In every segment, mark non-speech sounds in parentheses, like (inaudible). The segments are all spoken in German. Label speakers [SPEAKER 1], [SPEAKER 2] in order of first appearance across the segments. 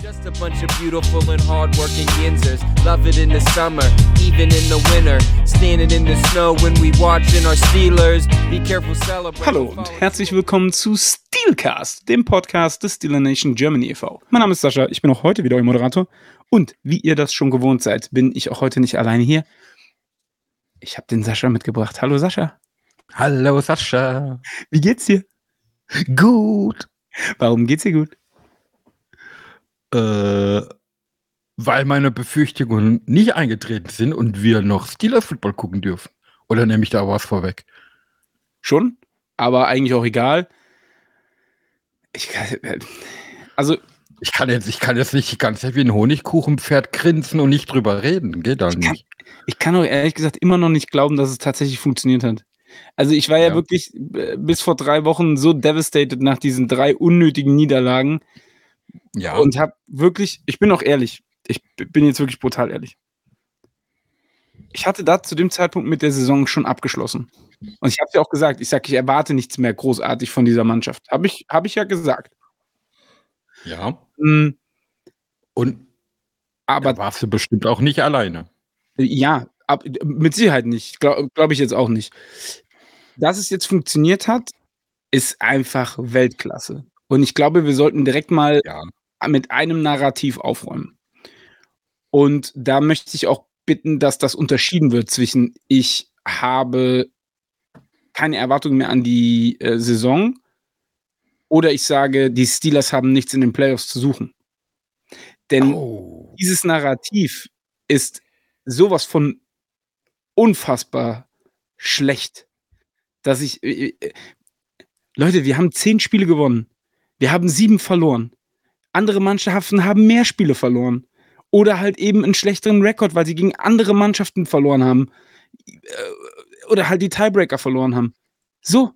[SPEAKER 1] Just a bunch of beautiful and hardworking Yinzers. Love it in the summer, even in the winter. Standing in the snow when we watching our Steelers. Be careful celebrating.
[SPEAKER 2] Hallo und herzlich willkommen zu Steelcast, dem Podcast des Steeler Nation Germany e.V. Mein Name ist Sascha, ich bin auch heute wieder euer Moderator. Und wie ihr das schon gewohnt seid, bin ich auch heute nicht alleine hier. Ich habe den Sascha mitgebracht. Hallo Sascha.
[SPEAKER 3] Hallo Sascha.
[SPEAKER 2] Wie geht's dir?
[SPEAKER 3] Gut.
[SPEAKER 2] Warum geht's dir gut?
[SPEAKER 3] Äh, weil meine Befürchtungen nicht eingetreten sind und wir noch Steelers Football gucken dürfen. Oder nehme ich da was vorweg?
[SPEAKER 2] Schon, aber eigentlich auch egal. Ich kann, also
[SPEAKER 3] Ich kann jetzt, ich kann jetzt nicht die ganze Zeit wie ein Honigkuchenpferd grinsen und nicht drüber reden. Geht
[SPEAKER 2] kann-
[SPEAKER 3] nicht.
[SPEAKER 2] ich kann auch ehrlich gesagt immer noch nicht glauben, dass es tatsächlich funktioniert hat. Also ich war ja,
[SPEAKER 3] Ja.
[SPEAKER 2] wirklich äh, bis vor drei Wochen so devastated nach diesen drei unnötigen Niederlagen
[SPEAKER 3] Ja.
[SPEAKER 2] und habe wirklich, ich bin auch ehrlich, ich bin jetzt wirklich brutal ehrlich. Ich hatte da zu dem Zeitpunkt mit der Saison schon abgeschlossen. Und ich habe ja auch gesagt, ich sage, ich erwarte nichts mehr großartig von dieser Mannschaft. Habe ich, hab ich ja gesagt.
[SPEAKER 3] ja.
[SPEAKER 2] Mm,
[SPEAKER 3] Und
[SPEAKER 2] Aber
[SPEAKER 3] da warst du bestimmt auch nicht alleine.
[SPEAKER 2] Ja, ab, mit Sicherheit nicht. Glaube glaub ich jetzt auch nicht. Dass es jetzt funktioniert hat, ist einfach Weltklasse. Und ich glaube, wir sollten direkt mal
[SPEAKER 3] Ja.
[SPEAKER 2] mit einem Narrativ aufräumen. Und da möchte ich auch bitten, dass das unterschieden wird zwischen ich habe keine Erwartungen mehr an die äh, Saison oder ich sage, die Steelers haben nichts in den Playoffs zu suchen. Denn
[SPEAKER 3] Oh.
[SPEAKER 2] dieses Narrativ ist sowas von unfassbar schlecht, dass ich. äh, äh, Leute, wir haben zehn Spiele gewonnen. Wir haben sieben verloren. Andere Mannschaften haben mehr Spiele verloren. Oder halt eben einen schlechteren Rekord, weil sie gegen andere Mannschaften verloren haben. Äh, Oder halt die Tiebreaker verloren haben. So.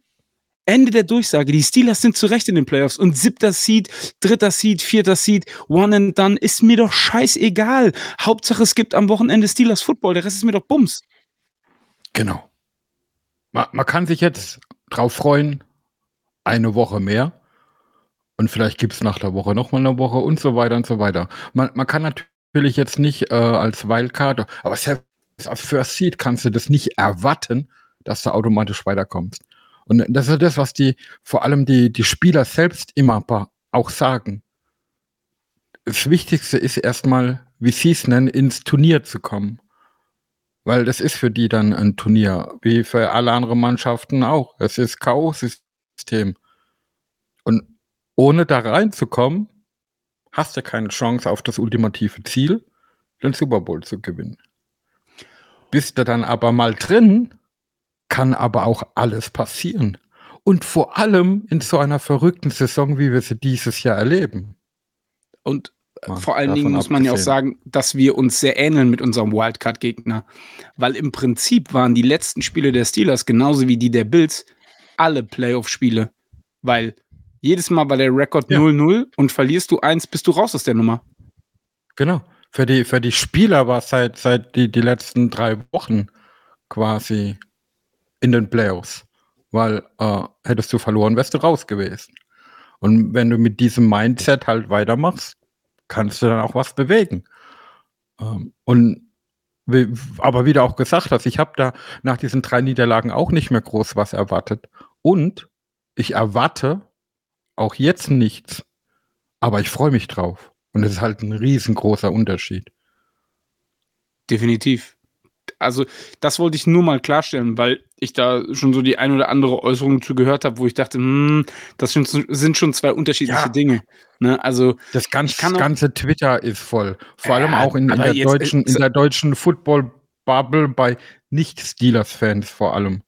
[SPEAKER 2] Ende der Durchsage. Die Steelers sind zu Recht in den Playoffs. Und siebter Seed, dritter Seed, vierter Seed, one and done, ist mir doch scheißegal. Hauptsache, es gibt am Wochenende Steelers Football. Der Rest ist mir doch Bums.
[SPEAKER 3] Genau. Man, man kann sich jetzt drauf freuen, eine Woche mehr. Und vielleicht gibt es nach der Woche nochmal eine Woche und so weiter und so weiter. Man, man kann natürlich jetzt nicht äh, als Wildcard, aber selbst als First Seed kannst du das nicht erwarten, dass du automatisch weiterkommst. Und das ist das, was die, vor allem die, die Spieler selbst immer auch sagen. Das Wichtigste ist erstmal, wie sie es nennen, ins Turnier zu kommen. Weil das ist für die dann ein Turnier, wie für alle anderen Mannschaften auch. Es ist K.O.-System. Und ohne da reinzukommen, hast du keine Chance auf das ultimative Ziel, den Super Bowl zu gewinnen. Bist du dann aber mal drin, kann aber auch alles passieren. Und vor allem in so einer verrückten Saison, wie wir sie dieses Jahr erleben.
[SPEAKER 2] Und
[SPEAKER 3] Mal
[SPEAKER 2] vor allen Dingen muss man ja auch sagen, dass wir uns sehr ähneln mit unserem Wildcard-Gegner. Weil im Prinzip waren die letzten Spiele der Steelers genauso wie die der Bills alle Playoff-Spiele. Weil jedes Mal war der Rekord
[SPEAKER 3] Ja.
[SPEAKER 2] 0-0 und verlierst du eins, bist du raus aus der Nummer.
[SPEAKER 3] Genau. Für die, für die Spieler war es seit, seit die, die letzten drei Wochen quasi in den Playoffs. Weil äh, hättest du verloren, wärst du raus gewesen. Und wenn du mit diesem Mindset halt weitermachst, kannst du dann auch was bewegen. Ähm, und aber wie du auch gesagt hast, ich habe da nach diesen drei Niederlagen auch nicht mehr groß was erwartet. Und ich erwarte auch jetzt nichts. Aber ich freue mich drauf. Und es ist halt ein riesengroßer Unterschied.
[SPEAKER 2] Definitiv. Also, das wollte ich nur mal klarstellen, weil ich da schon so die ein oder andere Äußerung zu gehört habe, wo ich dachte, hm, das sind, schon zwei unterschiedliche
[SPEAKER 3] Ja.
[SPEAKER 2] Dinge. Ne? Also,
[SPEAKER 3] Das ganze,
[SPEAKER 2] auch-
[SPEAKER 3] ganze Twitter ist voll. Vor allem
[SPEAKER 2] Ja,
[SPEAKER 3] auch in, in, der
[SPEAKER 2] jetzt
[SPEAKER 3] deutschen,
[SPEAKER 2] ist-
[SPEAKER 3] in der deutschen Football-Bubble bei Nicht-Steelers-Fans vor allem.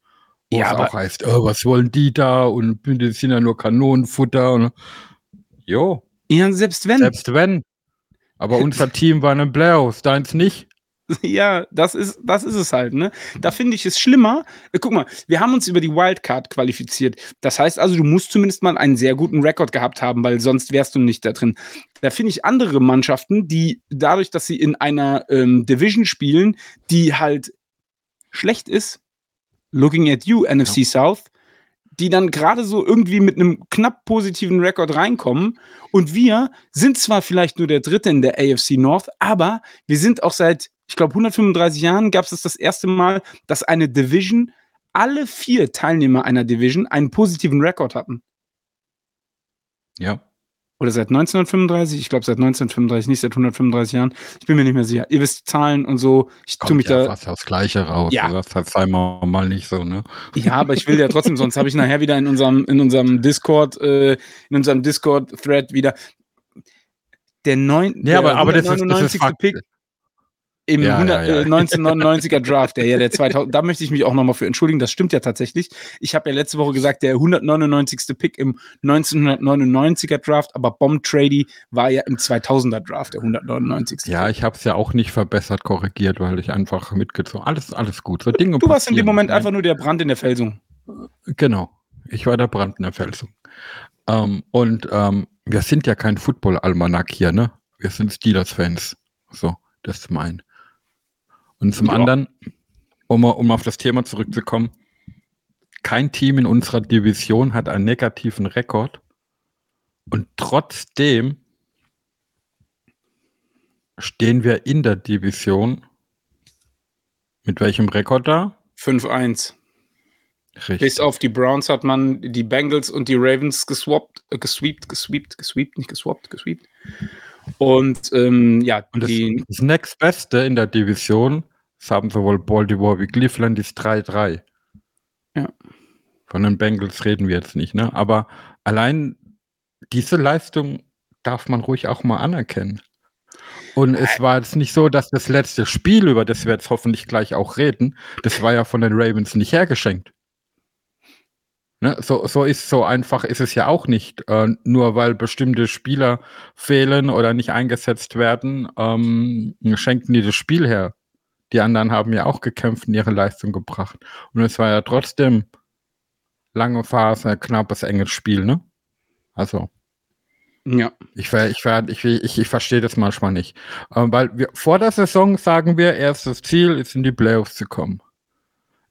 [SPEAKER 3] Wo
[SPEAKER 2] Ja,
[SPEAKER 3] es
[SPEAKER 2] aber-
[SPEAKER 3] auch heißt, oh, was wollen die da? Und das sind ja nur Kanonenfutter. Und, jo,
[SPEAKER 2] ja, selbst wenn.
[SPEAKER 3] selbst wenn. Aber (laughs) unser Team war in den Playoffs, deins nicht. (laughs)
[SPEAKER 2] Ja, das ist, das ist es halt, ne? Da finde ich es schlimmer. Äh, Guck mal, wir haben uns über die Wildcard qualifiziert. Das heißt also, du musst zumindest mal einen sehr guten Rekord gehabt haben, weil sonst wärst du nicht da drin. Da finde ich andere Mannschaften, die dadurch, dass sie in einer ähm, Division spielen, die halt schlecht ist, looking at you, NFC South, die dann gerade so irgendwie mit einem knapp positiven Rekord reinkommen. Und wir sind zwar vielleicht nur der Dritte in der AFC North, aber wir sind auch seit, ich glaube, 135 Jahren gab es das, das erste Mal, dass eine Division, alle vier Teilnehmer einer Division einen positiven Rekord hatten.
[SPEAKER 3] Ja.
[SPEAKER 2] Oder seit 1935? Ich glaube seit 1935, nicht seit 135 Jahren. Ich bin mir nicht mehr sicher. Ihr wisst Zahlen und so. Ich tue mich
[SPEAKER 3] ja
[SPEAKER 2] da.
[SPEAKER 3] fast aufs Gleiche raus.
[SPEAKER 2] Ja.
[SPEAKER 3] Das halt zweimal mal nicht so, ne?
[SPEAKER 2] Ja, aber ich will ja trotzdem, sonst habe ich nachher wieder in unserem, in unserem Discord, äh, in unserem Discord-Thread wieder der neun,
[SPEAKER 3] Ja, aber,
[SPEAKER 2] der
[SPEAKER 3] aber das ist, das ist
[SPEAKER 2] 199.
[SPEAKER 3] Fakt.
[SPEAKER 2] Pick im
[SPEAKER 3] Ja,
[SPEAKER 2] 100,
[SPEAKER 3] ja, ja.
[SPEAKER 2] Äh, 1999er Draft, der ja der 2000, da möchte ich mich auch nochmal für entschuldigen, das stimmt ja tatsächlich. Ich habe ja letzte Woche gesagt, der 199. Pick im 1999er Draft, aber Bomb Trady war ja im 2000er Draft, der 199.
[SPEAKER 3] Ja, ich habe es ja auch nicht verbessert, korrigiert, weil ich einfach mitgezogen. Alles, alles gut. So Dinge
[SPEAKER 2] Du warst in dem Moment
[SPEAKER 3] ne?
[SPEAKER 2] einfach nur der Brand in der Felsung.
[SPEAKER 3] Genau. Ich war der Brand in der Felsung. Ähm, und ähm, wir sind ja kein Football-Almanack hier, ne? Wir sind Steelers-Fans. So, das zum einen. Und zum
[SPEAKER 2] Ja.
[SPEAKER 3] anderen, um, um auf das Thema zurückzukommen, kein Team in unserer Division hat einen negativen Rekord. Und trotzdem stehen wir in der Division. Mit welchem Rekord da?
[SPEAKER 2] 5-1.
[SPEAKER 3] Richtig.
[SPEAKER 2] Bis auf die Browns hat man die Bengals und die Ravens geswappt, äh, gesweept, gesweept, gesweept, nicht geswappt, gesweept. Und ähm, ja,
[SPEAKER 3] Und das,
[SPEAKER 2] die,
[SPEAKER 3] das nächstbeste in der Division, das haben sowohl Baltimore wie Cleveland, ist 3-3.
[SPEAKER 2] Ja.
[SPEAKER 3] Von den Bengals reden wir jetzt nicht, ne? Aber allein diese Leistung darf man ruhig auch mal anerkennen. Und es war jetzt nicht so, dass das letzte Spiel, über das wir jetzt hoffentlich gleich auch reden, das war ja von den Ravens nicht hergeschenkt. Ne? So, so ist so einfach ist es ja auch nicht. Äh, nur weil bestimmte Spieler fehlen oder nicht eingesetzt werden, ähm, schenken die das Spiel her. Die anderen haben ja auch gekämpft und ihre Leistung gebracht. Und es war ja trotzdem lange Phase, knappes, enges Spiel, ne? Also,
[SPEAKER 2] ja,
[SPEAKER 3] ich, ich, ich, ich, ich verstehe das manchmal nicht. Ähm, weil wir, vor der Saison sagen wir, erstes Ziel ist in die Playoffs zu kommen.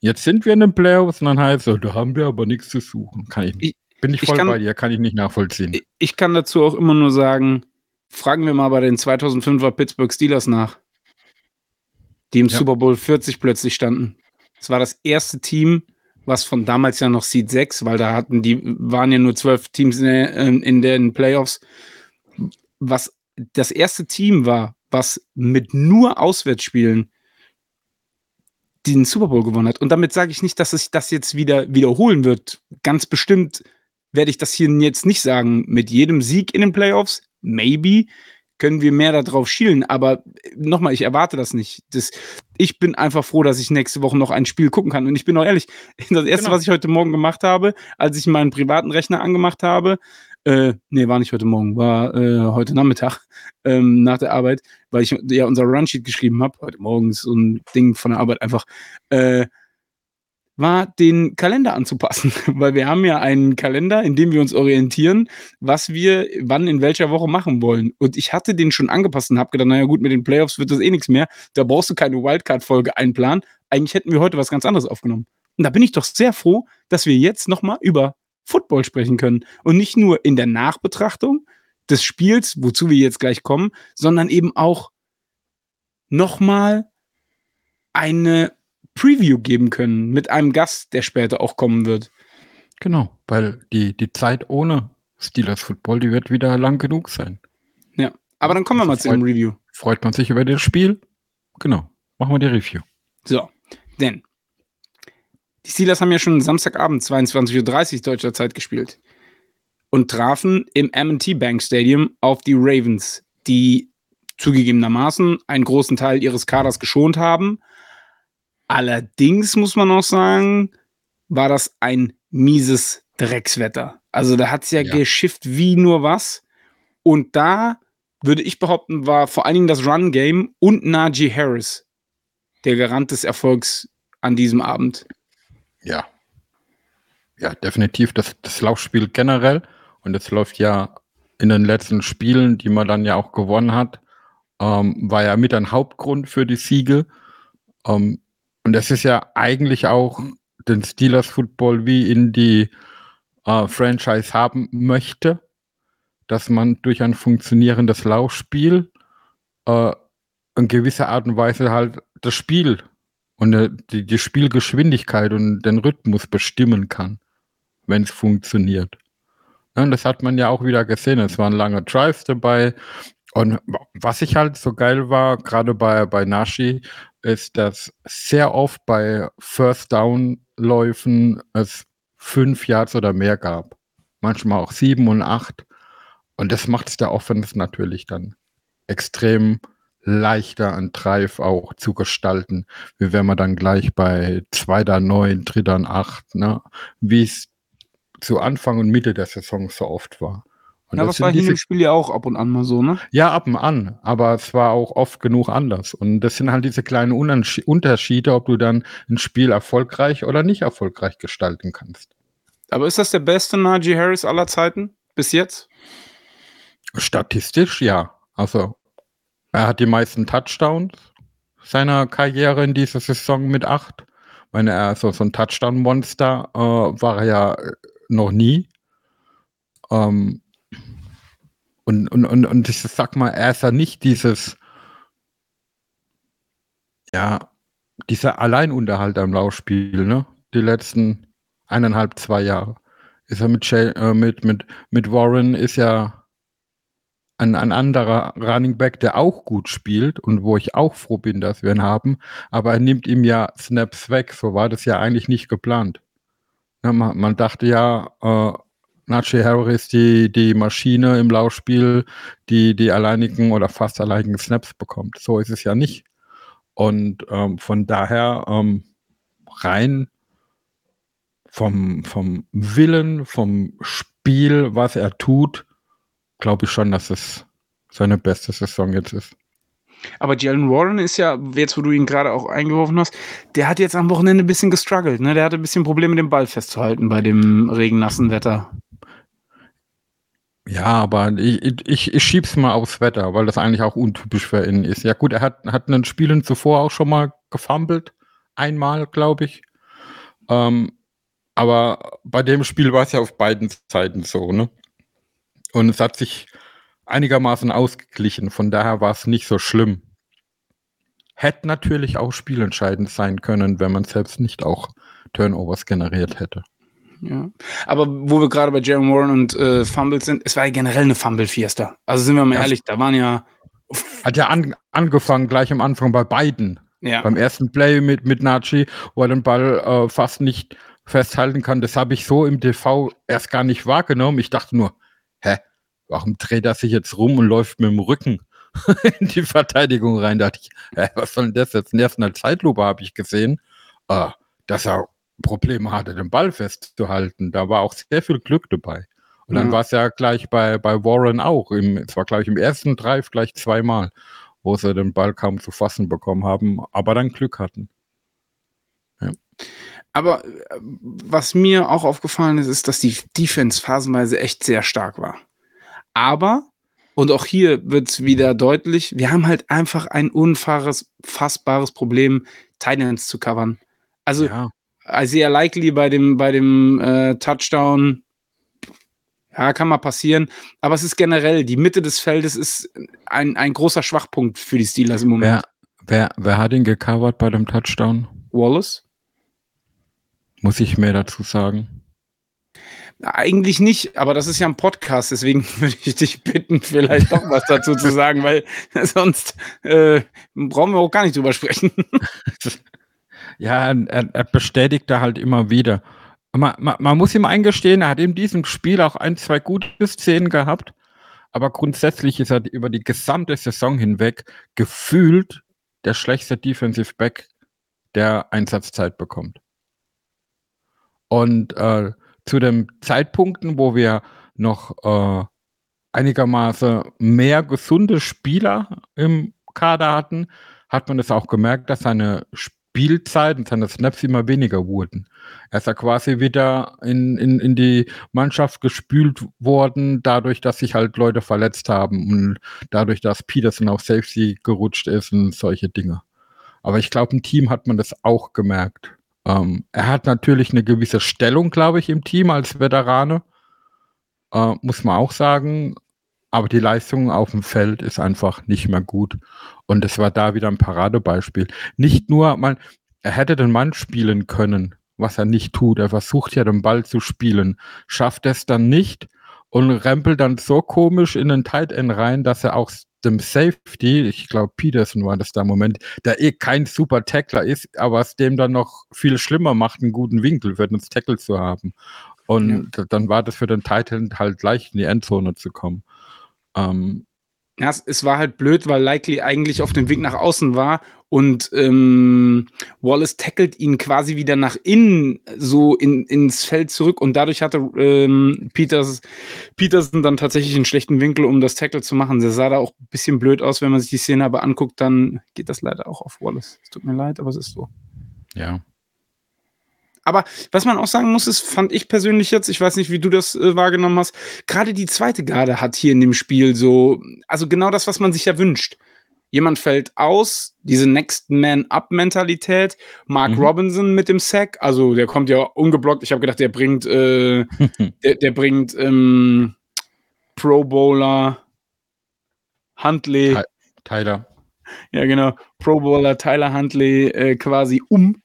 [SPEAKER 3] Jetzt sind wir in den Playoffs und dann heißt es, da haben wir aber nichts zu suchen. Kann ich nicht. Bin ich
[SPEAKER 2] ich
[SPEAKER 3] voll
[SPEAKER 2] kann-
[SPEAKER 3] bei dir, kann ich nicht nachvollziehen.
[SPEAKER 2] Ich- Ich kann dazu auch immer nur sagen, fragen wir mal bei den 2005er Pittsburgh Steelers nach, die im
[SPEAKER 3] Ja.
[SPEAKER 2] Super Bowl 40 plötzlich standen. Es war das erste Team, was von damals ja noch Seed 6, weil da hatten die, waren ja nur zwölf Teams in, der, in den Playoffs, was das erste Team war, was mit nur Auswärtsspielen den Super Bowl gewonnen hat. Und damit sage ich nicht, dass sich das jetzt wieder wiederholen wird. Ganz bestimmt werde ich das hier jetzt nicht sagen. Mit jedem Sieg in den Playoffs, maybe, können wir mehr darauf schielen. Aber nochmal, ich erwarte das nicht. Das, ich bin einfach froh, dass ich nächste Woche noch ein Spiel gucken kann. Und ich bin auch ehrlich, (laughs) das erste,
[SPEAKER 3] Genau.
[SPEAKER 2] was ich heute Morgen gemacht habe, als ich meinen privaten Rechner angemacht habe, äh, nee, war nicht heute Morgen, war äh, heute Nachmittag (laughs) ähm, nach der Arbeit, weil ich ja unser Runsheet geschrieben habe, heute Morgen ist so ein Ding von der Arbeit einfach, äh, war den Kalender anzupassen, (laughs) weil wir haben ja einen Kalender, in dem wir uns orientieren, was wir wann in welcher Woche machen wollen. Und ich hatte den schon angepasst und habe gedacht, naja gut, mit den Playoffs wird das eh nichts mehr. Da brauchst du keine Wildcard-Folge einplanen. Eigentlich hätten wir heute was ganz anderes aufgenommen. Und da bin ich doch sehr froh, dass wir jetzt nochmal über Football sprechen können. Und nicht nur in der Nachbetrachtung des Spiels, wozu wir jetzt gleich kommen, sondern eben auch nochmal eine Preview geben können mit einem Gast, der später auch kommen wird.
[SPEAKER 3] Genau, weil die, die Zeit ohne Steelers Football, die wird wieder lang genug sein.
[SPEAKER 2] Aber dann kommen wir mal
[SPEAKER 3] Also
[SPEAKER 2] zu dem Review.
[SPEAKER 3] Freut man sich über das Spiel? Genau, machen wir die Review.
[SPEAKER 2] So, denn die Steelers haben ja schon Samstagabend 22.30 Uhr deutscher Zeit gespielt und trafen im M&T Bank Stadium auf die Ravens, die zugegebenermaßen einen großen Teil ihres Kaders geschont haben. Allerdings muss man auch sagen, war das ein mieses Dreckswetter. Also da hat es ja,
[SPEAKER 3] Ja.
[SPEAKER 2] geschifft wie nur was. Und da würde ich behaupten, war vor allen Dingen das Run-Game und Najee Harris der Garant des Erfolgs an diesem Abend.
[SPEAKER 3] Ja. Ja, definitiv das, das Laufspiel generell. Und es läuft ja in den letzten Spielen, die man dann ja auch gewonnen hat, ähm, war ja mit ein Hauptgrund für die Siege. Ähm, und es ist ja eigentlich auch den Steelers Football wie in die äh, Franchise haben möchte, dass man durch ein funktionierendes Laufspiel äh, in gewisser Art und Weise halt das Spiel und die, die Spielgeschwindigkeit und den Rhythmus bestimmen kann, wenn es funktioniert. Ja, und das hat man ja auch wieder gesehen. Es waren lange Drives dabei. Und was ich halt so geil war, gerade bei, bei Nashi, ist, dass sehr oft bei First Down Läufen es fünf Yards oder mehr gab. Manchmal auch sieben und acht. Und das macht es der Offense natürlich dann extrem leichter an Drive auch zu gestalten, wie wenn man dann gleich bei zweiter neun, dritter acht, ne, wie es zu Anfang und Mitte der Saison so oft war.
[SPEAKER 2] Und ja, das war hier im Spiel ja auch ab und an mal so, ne?
[SPEAKER 3] Ja, ab und an, aber es war auch oft genug anders. Und das sind halt diese kleinen Unterschiede, ob du dann ein Spiel erfolgreich oder nicht erfolgreich gestalten kannst.
[SPEAKER 2] Aber ist das der beste Najee Harris aller Zeiten bis jetzt?
[SPEAKER 3] Statistisch ja. Also er hat die meisten Touchdowns seiner Karriere in dieser Saison mit acht. Wenn er so, so ein Touchdown-Monster äh, war er ja noch nie. Ähm, und, und, und, und ich sag mal, er ist ja nicht dieses, ja, dieser Alleinunterhalter im Laufspiel, ne? Die letzten eineinhalb, zwei Jahre. Ist er mit, Jay, äh, mit, mit, mit Warren ist ja ein, ein anderer Running Back, der auch gut spielt und wo ich auch froh bin, dass wir ihn haben, aber er nimmt ihm ja Snaps weg. So war das ja eigentlich nicht geplant. Ja, man, man, dachte ja, äh, Najee Harris die, die Maschine im Laufspiel, die die alleinigen oder fast alleinigen Snaps bekommt. So ist es ja nicht. Und ähm, von daher ähm, rein vom, vom Willen, vom Spiel, was er tut, glaube ich schon, dass es seine beste Saison jetzt ist.
[SPEAKER 2] Aber Jalen Warren ist ja, jetzt wo du ihn gerade auch eingeworfen hast, der hat jetzt am Wochenende ein bisschen gestruggelt. Ne? Der hatte ein bisschen Probleme, den Ball festzuhalten bei dem regennassen Wetter.
[SPEAKER 3] Ja, aber ich, ich, ich schieb's mal aufs Wetter, weil das eigentlich auch untypisch für ihn ist. Ja gut, er hat, hat einen Spielen zuvor auch schon mal gefummelt. Einmal, glaube ich. Ähm, aber bei dem Spiel war es ja auf beiden Seiten so, ne? Und es hat sich einigermaßen ausgeglichen. Von daher war es nicht so schlimm. Hätte natürlich auch spielentscheidend sein können, wenn man selbst nicht auch Turnovers generiert hätte.
[SPEAKER 2] Ja. Aber wo wir gerade bei Jaron Warren und äh, Fumbles sind, es war ja generell eine Fumble-Fiesta. Also sind wir mal das ehrlich, da waren ja.
[SPEAKER 3] Hat ja an, angefangen gleich am Anfang bei beiden. Ja. Beim ersten Play mit, mit Nachi, wo er den Ball äh, fast nicht festhalten kann. Das habe ich so im TV erst gar nicht wahrgenommen. Ich dachte nur, hä, warum dreht er sich jetzt rum und läuft mit dem Rücken (laughs) in die Verteidigung rein? Da dachte ich, hä, was soll denn das jetzt? In der Zeitlupe habe ich gesehen, äh, dass er Probleme hatte, den Ball festzuhalten. Da war auch sehr viel Glück dabei. Und dann ja. war es ja gleich bei, bei Warren auch. es war, glaube ich, im ersten Drive gleich zweimal, wo sie den Ball kaum zu fassen bekommen haben, aber dann Glück hatten.
[SPEAKER 2] Aber äh, was mir auch aufgefallen ist, ist, dass die Defense phasenweise echt sehr stark war. Aber, und auch hier wird es wieder deutlich, wir haben halt einfach ein unfassbares Problem, Titans zu covern. Also, ja. Isaiah Likely bei dem, bei dem äh, Touchdown, ja, kann mal passieren. Aber es ist generell, die Mitte des Feldes ist ein, ein großer Schwachpunkt für die Steelers im Moment.
[SPEAKER 3] Wer, wer, wer hat ihn gecovert bei dem Touchdown?
[SPEAKER 2] Wallace.
[SPEAKER 3] Muss ich mehr dazu sagen?
[SPEAKER 2] Eigentlich nicht, aber das ist ja ein Podcast, deswegen (laughs) würde ich dich bitten, vielleicht doch was dazu zu sagen, weil sonst äh, brauchen wir auch gar nicht drüber sprechen. (laughs)
[SPEAKER 3] ja, er, er bestätigt da halt immer wieder. Man, man, man, muss ihm eingestehen, er hat in diesem Spiel auch ein, zwei gute Szenen gehabt, aber grundsätzlich ist er über die gesamte Saison hinweg gefühlt der schlechteste Defensive Back, der Einsatzzeit bekommt. Und äh, zu den Zeitpunkten, wo wir noch äh, einigermaßen mehr gesunde Spieler im Kader hatten, hat man es auch gemerkt, dass seine Spielzeit und seine Snaps immer weniger wurden. Er ist ja quasi wieder in, in, in die Mannschaft gespült worden, dadurch, dass sich halt Leute verletzt haben und dadurch, dass Peterson auf Safety gerutscht ist und solche Dinge. Aber ich glaube, im Team hat man das auch gemerkt. Ähm, er hat natürlich eine gewisse Stellung, glaube ich, im Team als Veterane. Äh, muss man auch sagen. Aber die Leistung auf dem Feld ist einfach nicht mehr gut. Und es war da wieder ein Paradebeispiel. Nicht nur, man, er hätte den Mann spielen können, was er nicht tut. Er versucht ja den Ball zu spielen, schafft es dann nicht und rempelt dann so komisch in den Tight End rein, dass er auch dem Safety, ich glaube Peterson war das da im Moment, der eh kein super Tackler ist, aber es dem dann noch viel schlimmer macht, einen guten Winkel für den Tackle zu haben. Und ja. dann war das für den Tight End halt leicht in die Endzone zu kommen.
[SPEAKER 2] Ähm, ja, es, war halt blöd, weil Likely eigentlich auf dem Weg nach außen war und ähm, Wallace tackelt ihn quasi wieder nach innen so in, ins Feld zurück und dadurch hatte ähm, Peters, Peterson dann tatsächlich einen schlechten Winkel, um das Tackle zu machen. Der sah da auch ein bisschen blöd aus, wenn man sich die Szene aber anguckt, dann geht das leider auch auf Wallace. Es tut mir leid, aber es ist so.
[SPEAKER 3] Ja.
[SPEAKER 2] Aber was man auch sagen muss, ist, fand ich persönlich jetzt, ich weiß nicht, wie du das äh, wahrgenommen hast, gerade die zweite Garde hat hier in dem Spiel so, also genau das, was man sich ja wünscht. Jemand fällt aus, diese Next Man Up Mentalität. Mark mhm. Robinson mit dem Sack, also der kommt ja ungeblockt. Ich habe gedacht, der bringt, äh, (laughs) der, der, bringt ähm, Pro Bowler Huntley.
[SPEAKER 3] Tyler.
[SPEAKER 2] Ja, genau. Pro Bowler Tyler Huntley äh, quasi um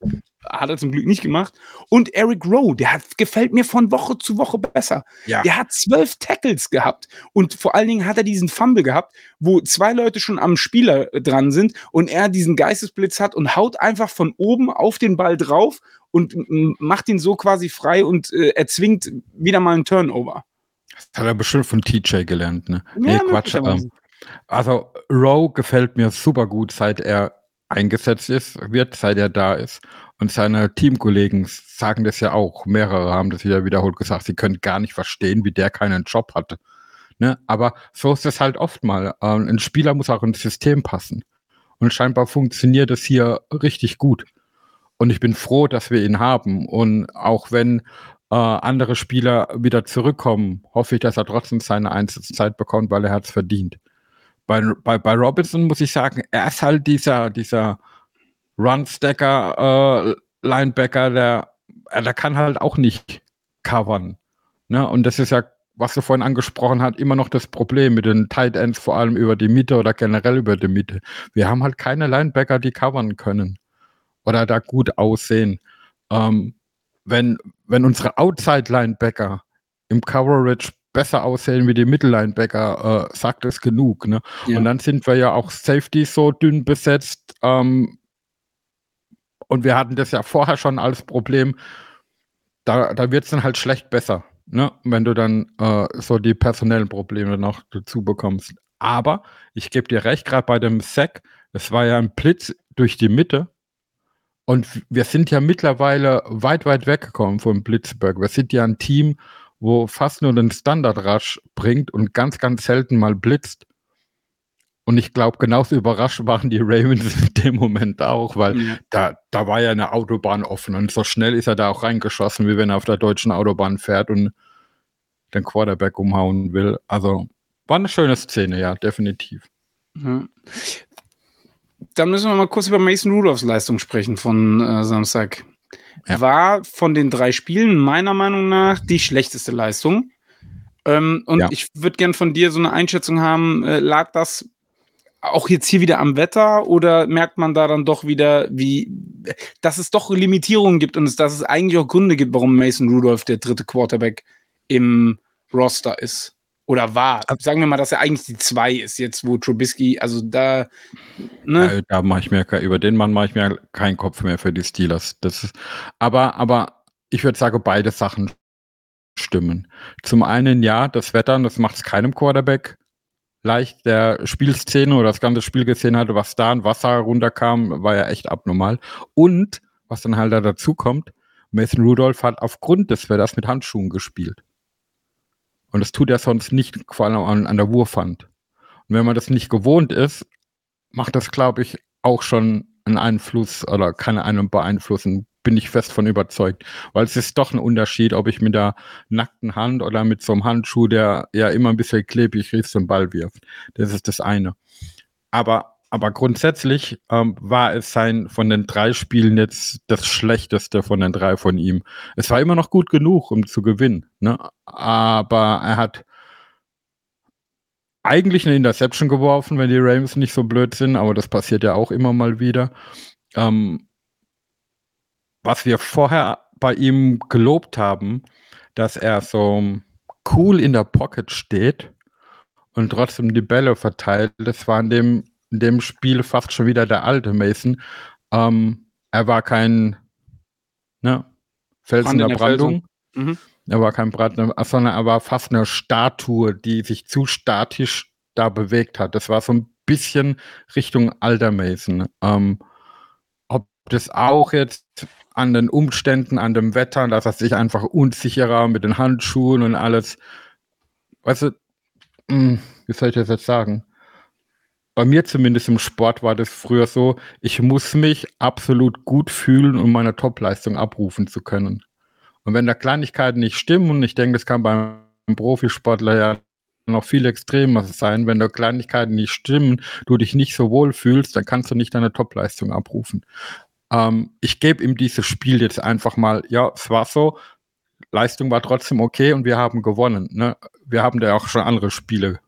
[SPEAKER 2] hat er zum Glück nicht gemacht. Und Eric Rowe, der hat, gefällt mir von Woche zu Woche besser. Ja. Der hat zwölf Tackles gehabt und vor allen Dingen hat er diesen Fumble gehabt, wo zwei Leute schon am Spieler äh, dran sind und er diesen Geistesblitz hat und haut einfach von oben auf den Ball drauf und macht ihn so quasi frei und äh, erzwingt wieder mal einen Turnover.
[SPEAKER 3] Das hat er bestimmt von TJ gelernt, ne? Ja, nee, Quatsch. Ähm, also Rowe gefällt mir super gut, seit er eingesetzt ist, wird, seit er da ist. Und seine Teamkollegen sagen das ja auch. Mehrere haben das wieder wiederholt gesagt. Sie können gar nicht verstehen, wie der keinen Job hatte. Ne? Aber so ist es halt oft mal. Ähm, ein Spieler muss auch ins System passen. Und scheinbar funktioniert es hier richtig gut. Und ich bin froh, dass wir ihn haben. Und auch wenn äh, andere Spieler wieder zurückkommen, hoffe ich, dass er trotzdem seine Einsatzzeit bekommt, weil er hat es verdient. Bei, bei, bei Robinson muss ich sagen, er ist halt dieser, dieser Run-Stacker, äh, Linebacker, der, äh, der kann halt auch nicht covern. Ne? Und das ist ja, was du vorhin angesprochen hast, immer noch das Problem mit den Tight Ends, vor allem über die Mitte oder generell über die Mitte. Wir haben halt keine Linebacker, die covern können oder da gut aussehen. Ähm, wenn, wenn unsere Outside-Linebacker im Coverage besser aussehen wie die Mittellinebacker, äh, sagt es genug. Ne? Ja. Und dann sind wir ja auch Safety so dünn besetzt, ähm, und wir hatten das ja vorher schon als Problem. Da, da wird es dann halt schlecht besser, ne? wenn du dann äh, so die personellen Probleme noch dazu bekommst. Aber ich gebe dir recht, gerade bei dem Sack, es war ja ein Blitz durch die Mitte. Und wir sind ja mittlerweile weit, weit weggekommen von Blitzberg. Wir sind ja ein Team, wo fast nur den Standard Rush bringt und ganz, ganz selten mal blitzt. Und ich glaube, genauso überrascht waren die Ravens (laughs) in dem Moment auch, weil ja. da, da war ja eine Autobahn offen und so schnell ist er da auch reingeschossen, wie wenn er auf der deutschen Autobahn fährt und den Quarterback umhauen will. Also war eine schöne Szene, ja, definitiv. Ja.
[SPEAKER 2] Dann müssen wir mal kurz über Mason Rudolphs Leistung sprechen von äh, Samstag. Ja. War von den drei Spielen meiner Meinung nach die schlechteste Leistung. Ähm, und ja. ich würde gern von dir so eine Einschätzung haben, äh, lag das auch jetzt hier wieder am Wetter oder merkt man da dann doch wieder, wie, dass es doch Limitierungen gibt und dass es eigentlich auch Gründe gibt, warum Mason Rudolph der dritte Quarterback im Roster ist? Oder war? Sagen wir mal, dass er eigentlich die zwei ist, jetzt wo Trubisky, also da.
[SPEAKER 3] Ne? Ja, da mache ich mir über den Mann mache ich mir keinen Kopf mehr für die Steelers. Das ist, aber, aber ich würde sagen, beide Sachen stimmen. Zum einen ja, das Wetter, das macht es keinem Quarterback leicht der Spielszene oder das ganze Spiel gesehen hatte, was da an Wasser runterkam, war ja echt abnormal. Und was dann halt da dazu kommt, Mason Rudolph hat aufgrund des Wetters mit Handschuhen gespielt. Und das tut er sonst nicht, vor allem an, an der Wurfhand. Und wenn man das nicht gewohnt ist, macht das, glaube ich, auch schon einen Einfluss oder kann einen beeinflussen bin ich fest von überzeugt. Weil es ist doch ein Unterschied, ob ich mit der nackten Hand oder mit so einem Handschuh, der ja immer ein bisschen klebrig riecht, zum Ball wirft. Das ist das eine. Aber aber grundsätzlich ähm, war es sein von den drei Spielen jetzt das schlechteste von den drei von ihm. Es war immer noch gut genug, um zu gewinnen. Ne? Aber er hat eigentlich eine Interception geworfen, wenn die Ravens nicht so blöd sind, aber das passiert ja auch immer mal wieder. Ähm, was wir vorher bei ihm gelobt haben, dass er so cool in der Pocket steht und trotzdem die Bälle verteilt, das war in dem, in dem Spiel fast schon wieder der alte Mason. Ähm, er war kein ne, Felsen der Brandung. Mhm. Er war kein Brand, sondern er war fast eine Statue, die sich zu statisch da bewegt hat. Das war so ein bisschen Richtung alter Mason. Ähm, ob das auch jetzt an den Umständen, an dem Wetter, dass er sich einfach unsicherer mit den Handschuhen und alles, weißt du, mh, hm, wie soll ich das jetzt sagen? Bei mir zumindest im Sport war das früher so, ich muss mich absolut gut fühlen, um meine Topleistung abrufen zu können. Und wenn da Kleinigkeiten nicht stimmen, und ich denke, das kann beim Profisportler ja noch viel extremer sein, wenn da Kleinigkeiten nicht stimmen, du dich nicht so wohl fühlst, dann kannst du nicht deine Topleistung abrufen. Ähm, ich gebe ihm dieses Spiel jetzt einfach mal, ja, es war so, Leistung war trotzdem okay und wir haben gewonnen. Ne? Wir haben da auch schon andere Spiele